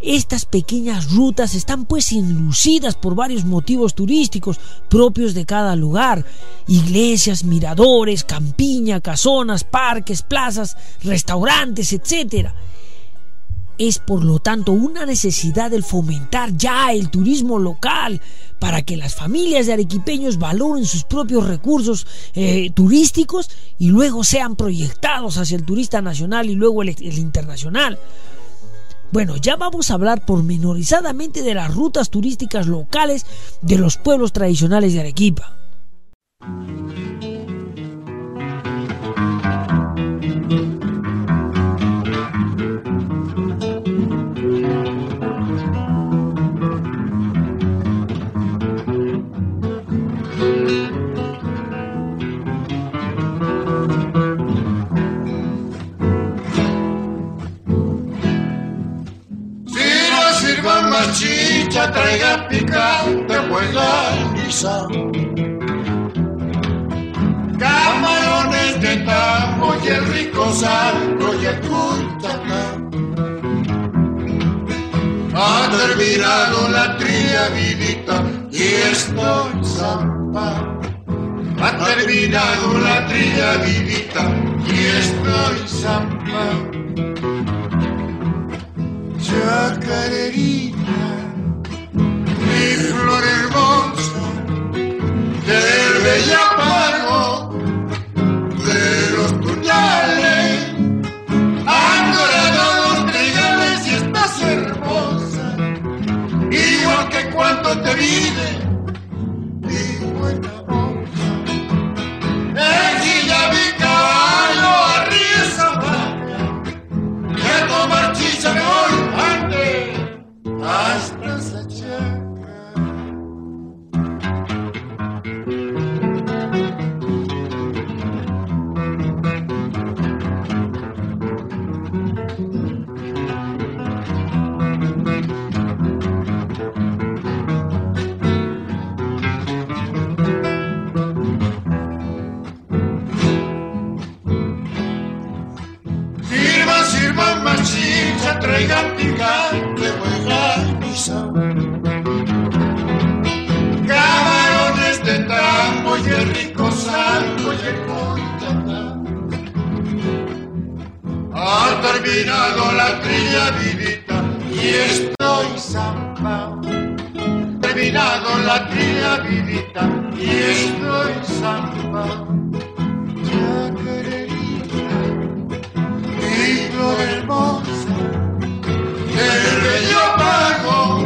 Estas pequeñas rutas están pues enlucidas por varios motivos turísticos propios de cada lugar. Iglesias, miradores, campiña, casonas, parques, plazas, restaurantes, etc. Es por lo tanto una necesidad el fomentar ya el turismo local para que las familias de arequipeños valoren sus propios recursos eh, turísticos y luego sean proyectados hacia el turista nacional y luego el, el internacional. Bueno, ya vamos a hablar pormenorizadamente de las rutas turísticas locales de los pueblos tradicionales de Arequipa. Traiga picante, pues la guisa. Camarones de tambo y el rico salto y el Ha terminado la triavidita y estoy zampa. Ha terminado la triavidita y estoy zampa chacarerita, del bella pago de los puñales, han dorado los trigales y estás hermosa, igual que cuando te vine terminado la trilla vivita y estoy zamba. Terminado la trilla vivita y estoy zamba. Ya quererita, mi flor hermosa, el bello pago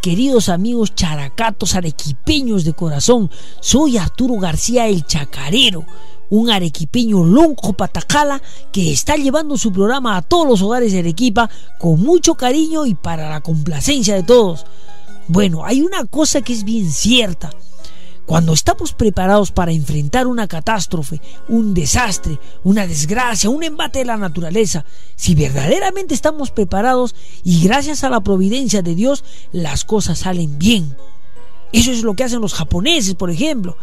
queridos amigos characatos arequipeños de corazón, soy Arturo García el Chacarero, un arequipeño lonco patacala que está llevando su programa a todos los hogares de Arequipa con mucho cariño y para la complacencia de todos. Bueno, hay una cosa que es bien cierta. Cuando estamos preparados para enfrentar una catástrofe, un desastre, una desgracia, un embate de la naturaleza, si verdaderamente estamos preparados y gracias a la providencia de Dios, las cosas salen bien. Eso es lo que hacen los japoneses, por ejemplo.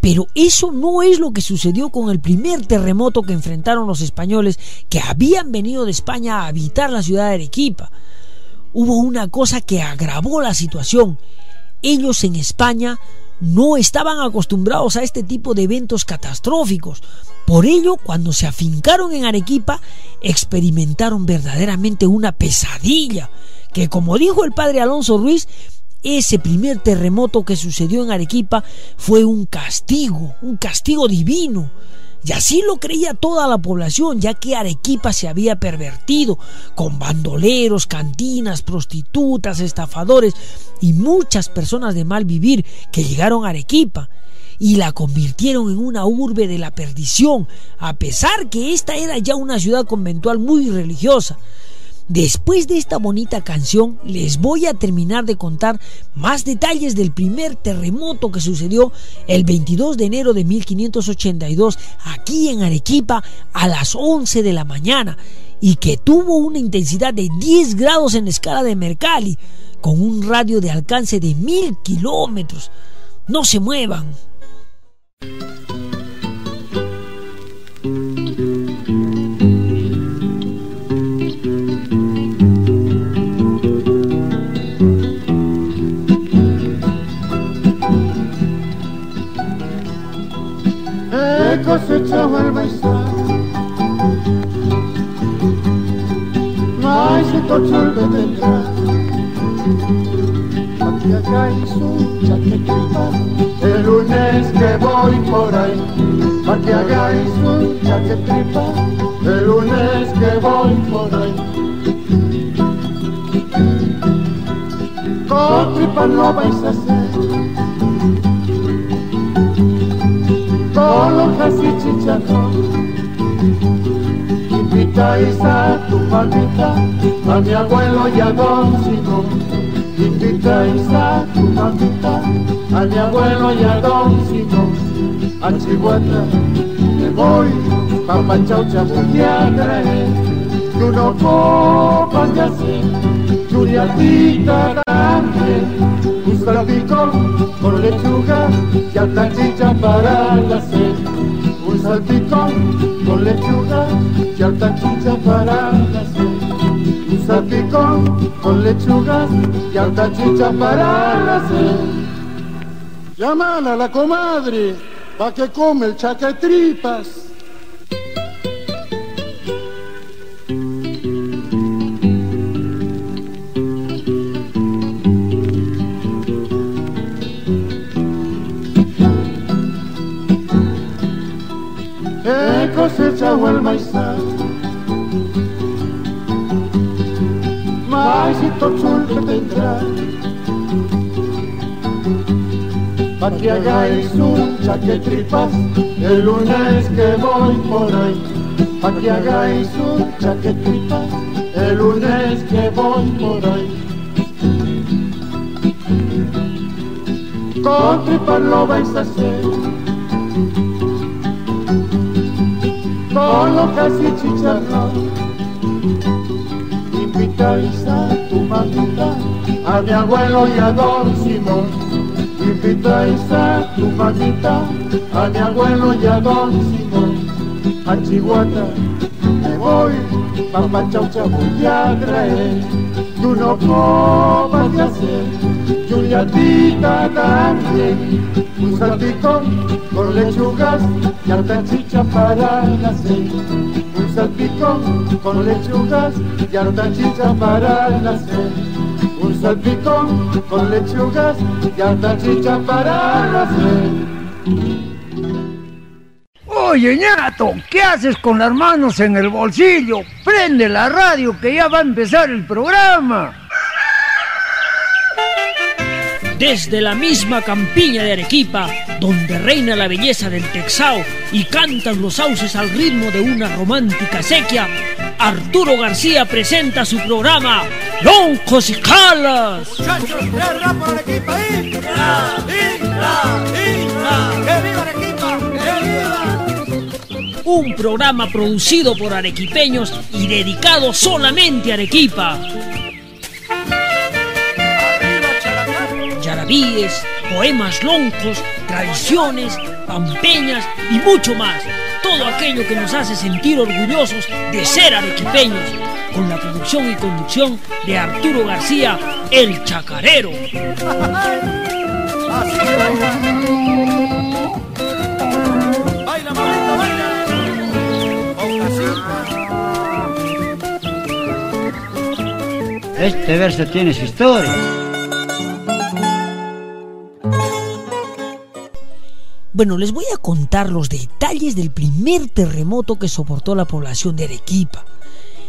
Pero eso no es lo que sucedió con el primer terremoto que enfrentaron los españoles que habían venido de España a habitar la ciudad de Arequipa. Hubo una cosa que agravó la situación. Ellos en España no estaban acostumbrados a este tipo de eventos catastróficos. Por ello, cuando se afincaron en Arequipa, experimentaron verdaderamente una pesadilla, que como dijo el padre Alonso Ruiz, ese primer terremoto que sucedió en Arequipa fue un castigo, un castigo divino. Y así lo creía toda la población, ya que Arequipa se había pervertido con bandoleros, cantinas, prostitutas, estafadores y muchas personas de mal vivir que llegaron a Arequipa y la convirtieron en una urbe de la perdición, a pesar que esta era ya una ciudad conventual muy religiosa. Después de esta bonita canción les voy a terminar de contar más detalles del primer terremoto que sucedió el 22 de enero de 1582 aquí en Arequipa a las 11 de la mañana y que tuvo una intensidad de 10 grados en la escala de Mercalli con un radio de alcance de mil kilómetros. No se muevan. He cosechado el maizal. Maíz y tochol de tendrá. Aquí acá y su chaquetita, el lunes que voy por ahí. Aquí acá y su chaquetita, el lunes que voy por ahí. Con tripa no vais a hacer con hojas y chicharrón. Invitáis a tu mamita, a mi abuelo y a don Simón. Invitáis a tu mamita, a mi abuelo y a don Simón. A Chihuahua me voy, papá a traer. Tú no copas de así, churiatita también un salpicón con lechuga y alta chicha para la sed. Un salpicón con lechuga y alta chicha para la sed. Un salpicón con lechuga y alta chicha para la sed. A la comadre pa' que come el chaquetripas. He cosechado el maizal. Maicito chul que tendrá. Pa' que hagáis un chaquetripas El lunes que voy por ahí. Pa' que hagáis un chaquetripas El lunes que voy por ahí. Con tripas lo vais a hacer con hojas y chicharrón. Invitáis a tu mamita, a mi abuelo y a don Simón. Invitáis a tu mamita, a mi abuelo y a don Simón. A Chihuahua me voy, papá chaucha voy a traer. Tú no comas de hacer, Juliatita también. Un salpicón con lechugas y alta chicha para la. Un salpicón con lechugas y alta chicha para la. Un salpicón con lechugas y alta chicha para la. Oye, ñato, ¿qué haces con las manos en el bolsillo? Prende la radio que ya va a empezar el programa. Desde la misma campiña de Arequipa, donde reina la belleza del Texao y cantan los sauces al ritmo de una romántica sequía, Arturo García presenta su programa loncos y calas. Un programa producido por arequipeños y dedicado solamente a Arequipa. Poemas loncos, tradiciones, pampeñas y mucho más. Todo aquello que nos hace sentir orgullosos de ser arequipeños. Con la producción y conducción de Arturo García, el chacarero. Este verso tiene su historia. Bueno, les voy a contar los detalles del primer terremoto que soportó la población de Arequipa.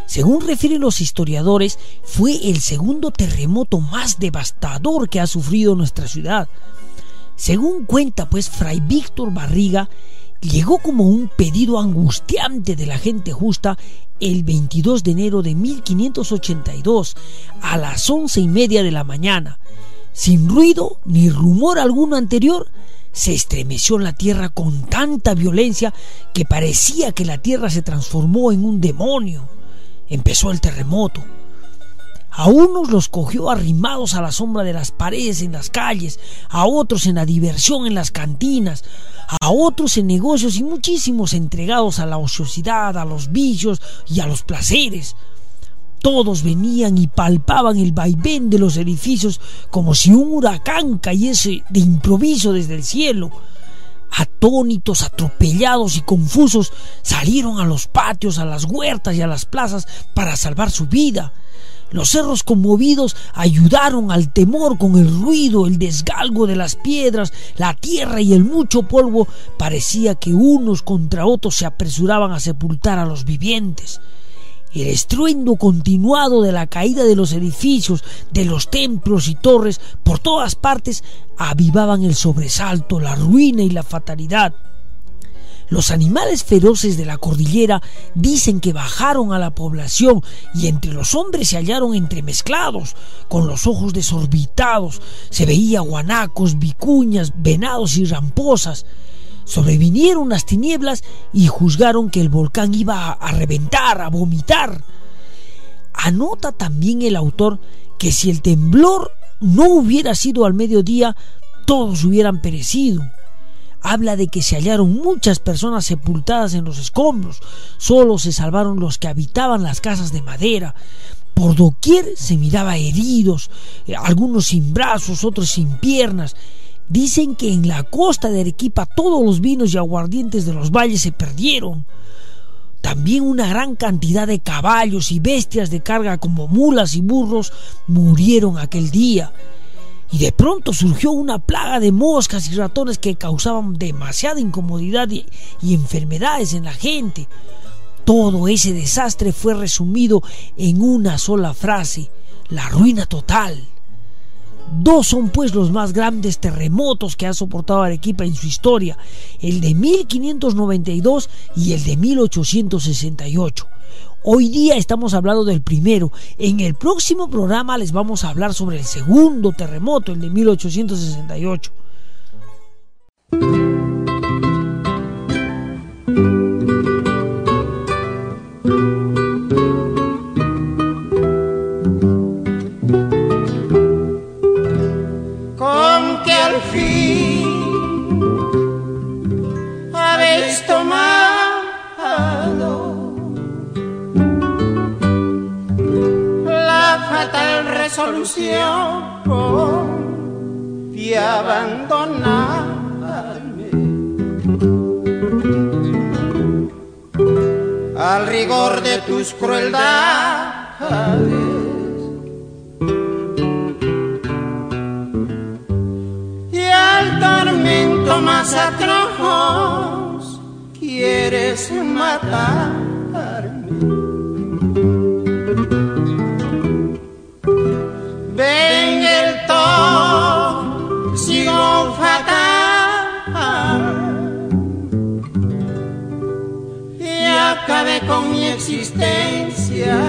Según refieren los historiadores, fue el segundo terremoto más devastador que ha sufrido nuestra ciudad. Según cuenta pues Fray Víctor Barriga, llegó como un pedido angustiante de la gente justa el 22 de enero de 1582 a las once y media de la mañana. Sin ruido ni rumor alguno anterior, se estremeció la tierra con tanta violencia que parecía que la tierra se transformó en un demonio. Empezó el terremoto. A unos los cogió arrimados a la sombra de las paredes en las calles, a otros en la diversión en las cantinas, a otros en negocios y muchísimos entregados a la ociosidad, a los vicios y a los placeres. Todos venían y palpaban el vaivén de los edificios como si un huracán cayese de improviso desde el cielo. Atónitos, atropellados y confusos, salieron a los patios, a las huertas y a las plazas para salvar su vida. Los cerros conmovidos ayudaron al temor con el ruido, el desgalgo de las piedras, la tierra y el mucho polvo. Parecía que unos contra otros se apresuraban a sepultar a los vivientes. El estruendo continuado de la caída de los edificios, de los templos y torres, por todas partes, avivaban el sobresalto, la ruina y la fatalidad. Los animales feroces de la cordillera dicen que bajaron a la población y entre los hombres se hallaron entremezclados, con los ojos desorbitados, se veía guanacos, vicuñas, venados y ramposas. Sobrevinieron las tinieblas y juzgaron que el volcán iba a reventar, a vomitar. Anota también el autor que si el temblor no hubiera sido al mediodía, todos hubieran perecido. Habla de que se hallaron muchas personas sepultadas en los escombros, solo se salvaron los que habitaban las casas de madera. Por doquier se miraba heridos, eh, algunos sin brazos, otros sin piernas, Dicen que en la costa de Arequipa todos los vinos y aguardientes de los valles se perdieron. También una gran cantidad de caballos y bestias de carga como mulas y burros murieron aquel día. Y de pronto surgió una plaga de moscas y ratones que causaban demasiada incomodidad y, y enfermedades en la gente. Todo ese desastre fue resumido en una sola frase, la ruina total. Dos son pues los más grandes terremotos que ha soportado Arequipa en su historia, el de 1592 y el de 1868. Hoy día estamos hablando del primero. En el próximo programa les vamos a hablar sobre el segundo terremoto, el de 1868. La fatal resolución de abandonarme. Al rigor de tus crueldades. Y al tormento más atroz quieres matarme. Ven el tóxico fatal y acabe con mi existencia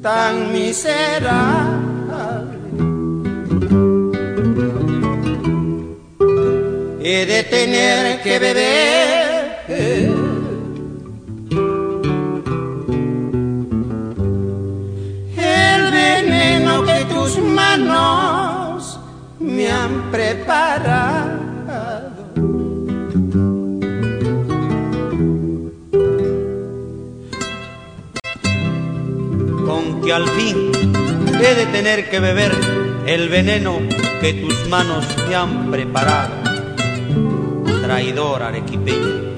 tan miserable. He de tener que beber. Me han preparado. Con que al fin he de tener que beber el veneno que tus manos me han preparado. Traidor arequipeño.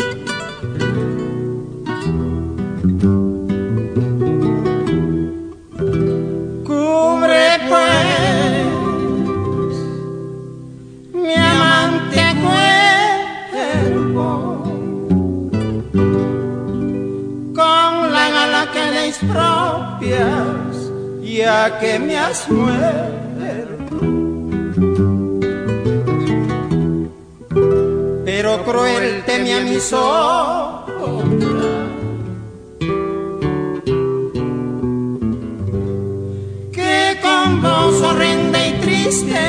Expropias ya que me has muerto. Pero cruel teme a mi sombra que con voz horrenda y triste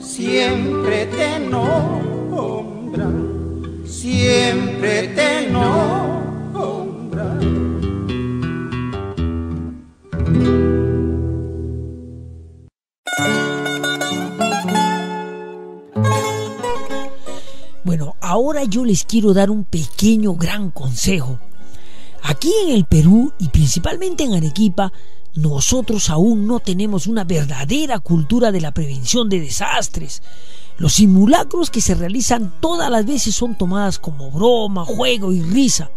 siempre te nombra, siempre te nombra. Yo les quiero dar un pequeño gran consejo. Aquí en el Perú y principalmente en Arequipa, nosotros aún no tenemos una verdadera cultura de la prevención de desastres. Los simulacros que se realizan todas las veces son tomadas como broma, juego y risa.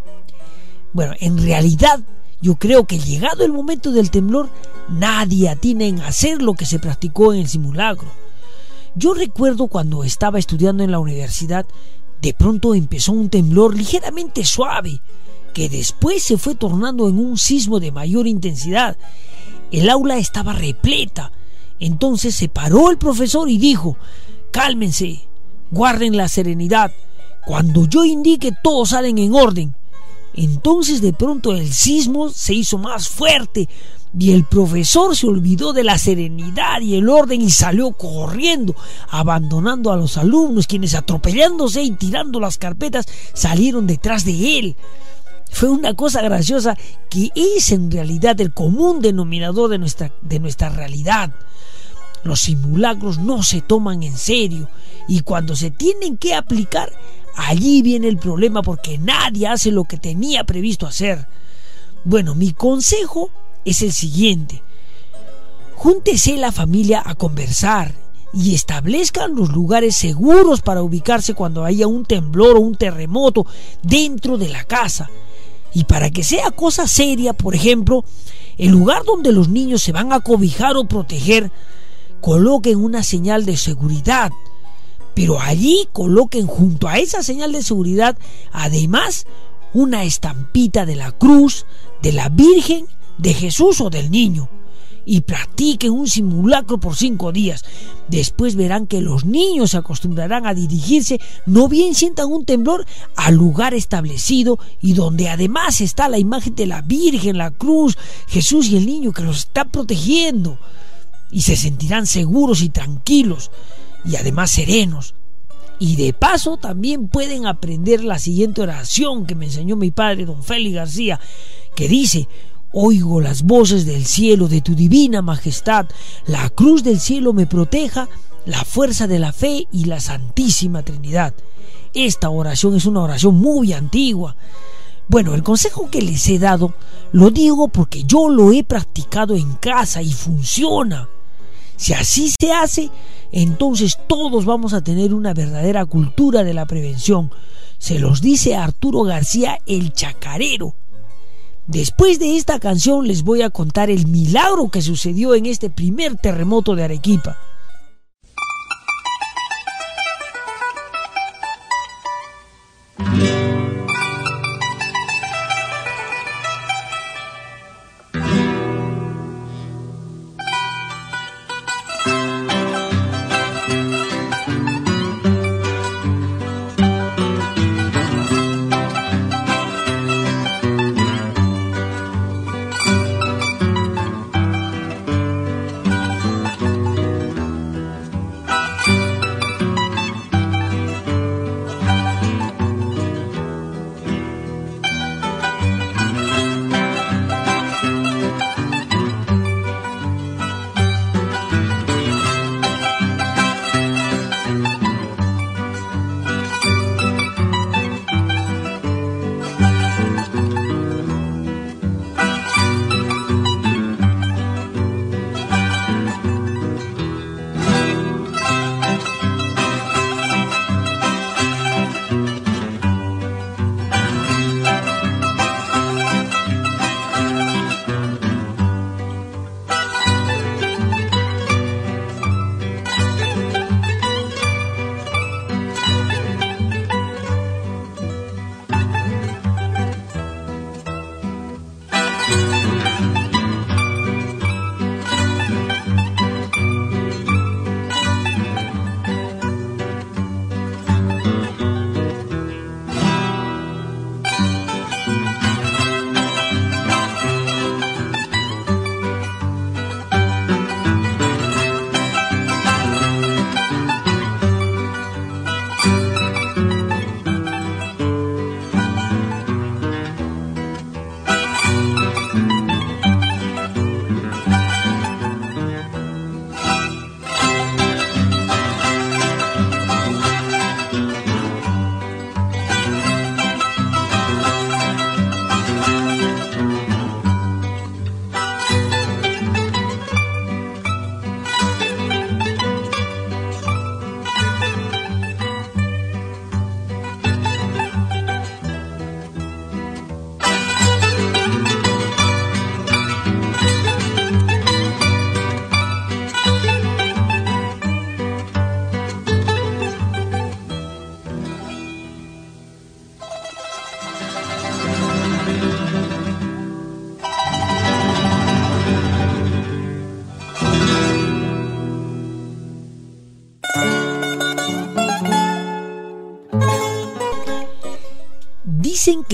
Bueno, en realidad yo creo que llegado el momento del temblor, nadie atina en hacer lo que se practicó en el simulacro. Yo recuerdo cuando estaba estudiando en la universidad, de pronto empezó un temblor ligeramente suave, que después se fue tornando en un sismo de mayor intensidad. El aula estaba repleta. Entonces se paró el profesor y dijo, cálmense, guarden la serenidad. Cuando yo indique todos salen en orden. Entonces de pronto el sismo se hizo más fuerte y el profesor se olvidó de la serenidad y el orden y salió corriendo, abandonando a los alumnos, quienes atropellándose y tirando las carpetas salieron detrás de él. Fue una cosa graciosa que es en realidad el común denominador de nuestra, de nuestra realidad. Los simulacros no se toman en serio y cuando se tienen que aplicar, allí viene el problema porque nadie hace lo que tenía previsto hacer. Bueno, mi consejo es el siguiente. Júntese la familia a conversar y establezcan los lugares seguros para ubicarse cuando haya un temblor o un terremoto dentro de la casa. Y para que sea cosa seria, por ejemplo, el lugar donde los niños se van a cobijar o proteger, coloquen una señal de seguridad. Pero allí coloquen junto a esa señal de seguridad, además, una estampita de la cruz, de la Virgen, de Jesús o del niño. Y practiquen un simulacro por cinco días. Después verán que los niños se acostumbrarán a dirigirse, no bien sientan un temblor, al lugar establecido y donde además está la imagen de la Virgen, la cruz, Jesús y el niño que los está protegiendo. Y se sentirán seguros y tranquilos y además serenos. Y de paso también pueden aprender la siguiente oración que me enseñó mi padre, don Félix García, que dice, Oigo las voces del cielo de tu divina majestad, la cruz del cielo me proteja, la fuerza de la fe y la Santísima Trinidad. Esta oración es una oración muy antigua. Bueno, el consejo que les he dado lo digo porque yo lo he practicado en casa y funciona. Si así se hace, entonces todos vamos a tener una verdadera cultura de la prevención. Se los dice Arturo García el Chacarero. Después de esta canción les voy a contar el milagro que sucedió en este primer terremoto de Arequipa.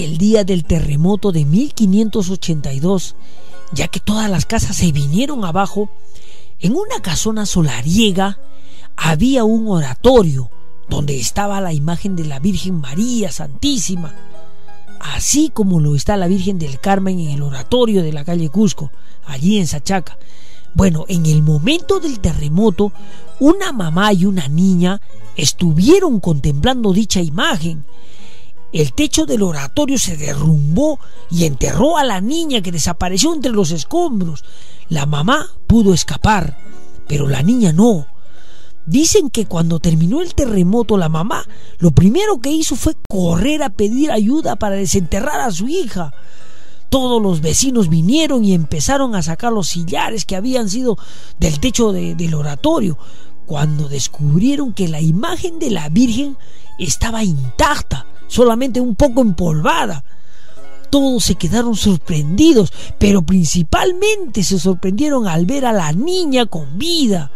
El día del terremoto de 1582, ya que todas las casas se vinieron abajo, en una casona solariega había un oratorio donde estaba la imagen de la Virgen María Santísima, así como lo está la Virgen del Carmen en el oratorio de la calle Cusco, allí en Sachaca. Bueno, en el momento del terremoto, una mamá y una niña estuvieron contemplando dicha imagen. El techo del oratorio se derrumbó y enterró a la niña que desapareció entre los escombros. La mamá pudo escapar, pero la niña no. Dicen que cuando terminó el terremoto la mamá lo primero que hizo fue correr a pedir ayuda para desenterrar a su hija. Todos los vecinos vinieron y empezaron a sacar los sillares que habían sido del techo del oratorio, cuando descubrieron que la imagen de la Virgen estaba intacta, solamente un poco empolvada. Todos se quedaron sorprendidos, pero principalmente se sorprendieron al ver a la niña con vida.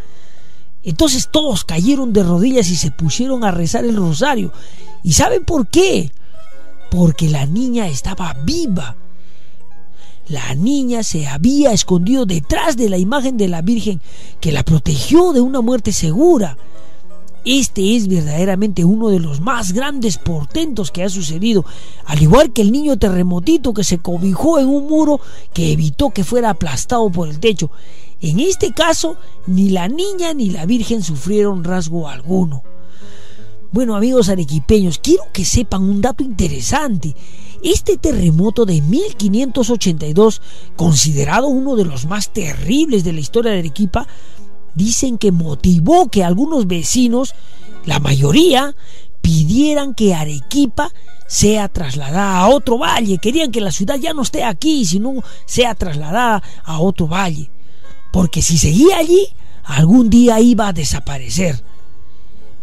Entonces todos cayeron de rodillas y se pusieron a rezar el rosario. ¿Y saben por qué? Porque la niña estaba viva. La niña se había escondido detrás de la imagen de la Virgen que la protegió de una muerte segura. Este es verdaderamente uno de los más grandes portentos que ha sucedido, al igual que el niño terremotito que se cobijó en un muro que evitó que fuera aplastado por el techo. En este caso, ni la niña ni la Virgen sufrieron rasgo alguno. Bueno amigos arequipeños, quiero que sepan un dato interesante. Este terremoto de 1582, considerado uno de los más terribles de la historia de Arequipa, dicen que motivó que algunos vecinos, la mayoría, pidieran que Arequipa sea trasladada a otro valle. Querían que la ciudad ya no esté aquí, sino sea trasladada a otro valle porque si seguía allí, algún día iba a desaparecer.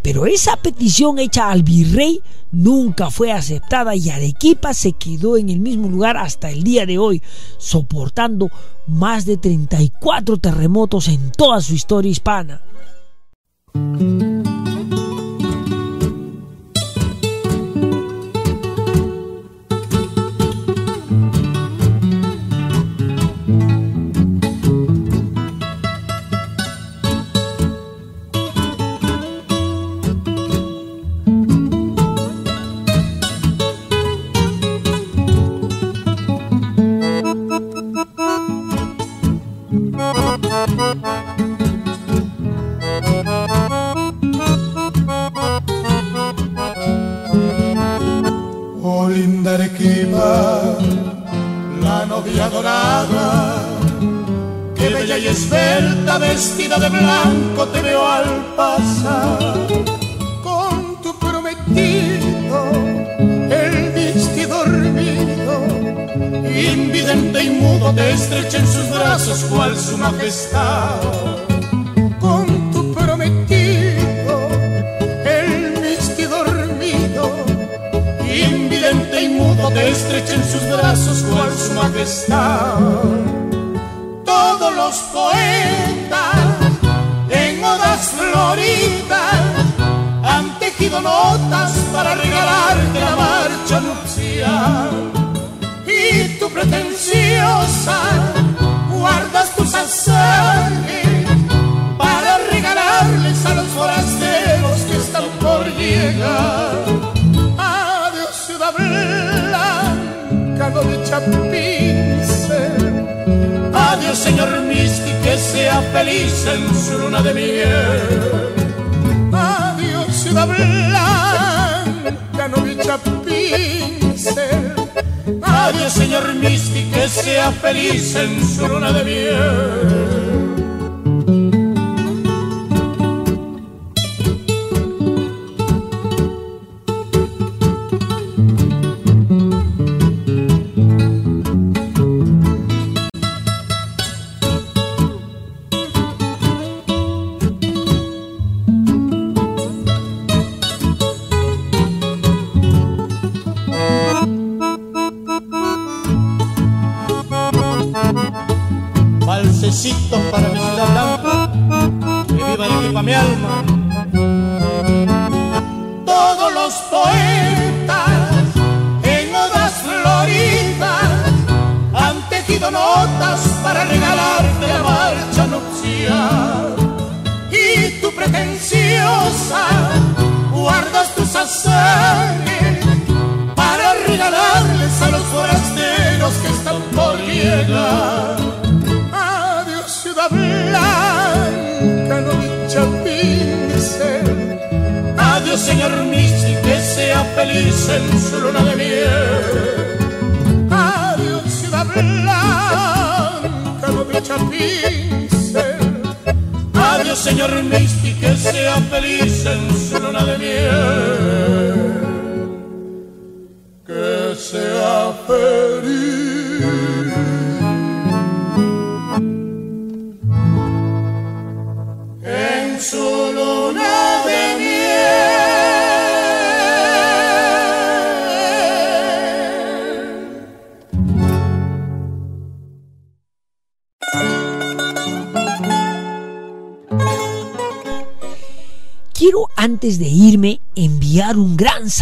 Pero esa petición hecha al virrey nunca fue aceptada y Arequipa se quedó en el mismo lugar hasta el día de hoy, soportando más de 34 terremotos en toda su historia hispana. Vestida de blanco te veo al pasar con tu prometido, el vestido dormido, invidente y mudo te estrecha en sus brazos cual su majestad. Mudo te estrecha en sus brazos cual su majestad. Todos los poetas han tejido notas para regalarte la marcha nupcial. Y tu pretenciosa guardas tus azares para regalarles a los forasteros que están por llegar. No Adiós, señor Misty, que sea feliz en su luna de miel. Adiós, ciudad blanca, novia pincel. Adiós, señor Misty, que sea feliz en su luna de miel.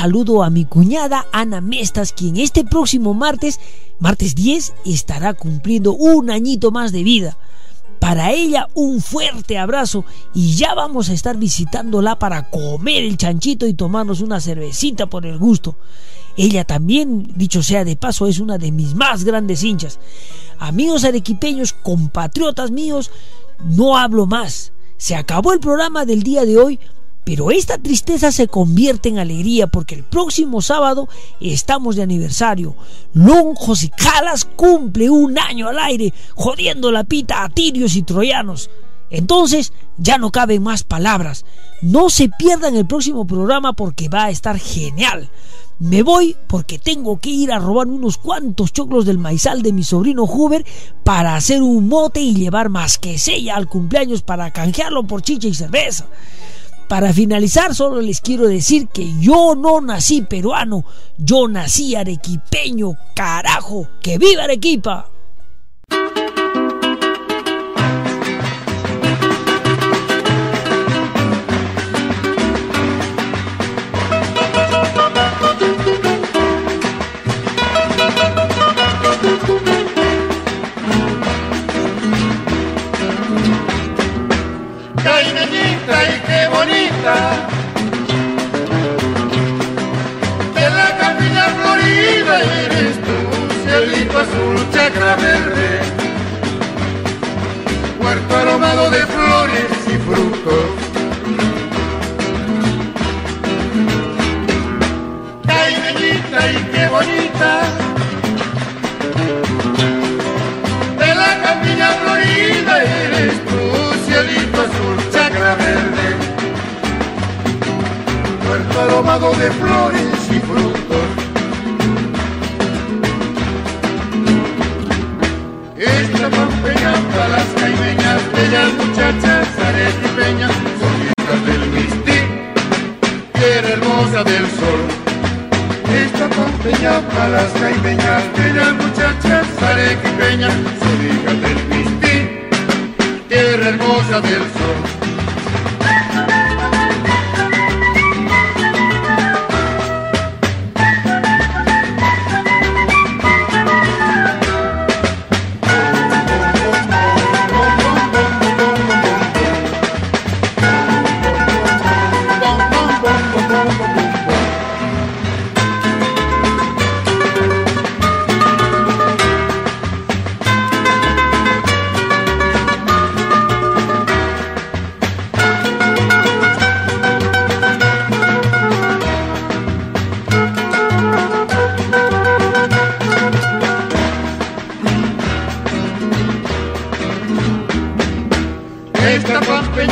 Saludo a mi cuñada Ana Mestas, quien este próximo martes, martes 10, estará cumpliendo un añito más de vida. Para ella un fuerte abrazo y ya vamos a estar visitándola para comer el chanchito y tomarnos una cervecita por el gusto. Ella también, dicho sea de paso, es una de mis más grandes hinchas. Amigos arequipeños, compatriotas míos, no hablo más. Se acabó el programa del día de hoy, pero esta tristeza se convierte en alegría porque el próximo sábado estamos de aniversario. Lonjos y Calas cumple un año al aire, jodiendo la pita a tirios y troyanos. Entonces ya no caben más palabras. No se pierdan el próximo programa porque va a estar genial. Me voy porque tengo que ir a robar unos cuantos choclos del maizal de mi sobrino Huber para hacer un mote y llevar más que sella al cumpleaños para canjearlo por chicha y cerveza. Para finalizar, solo les quiero decir que yo no nací peruano, yo nací arequipeño, carajo, que viva Arequipa.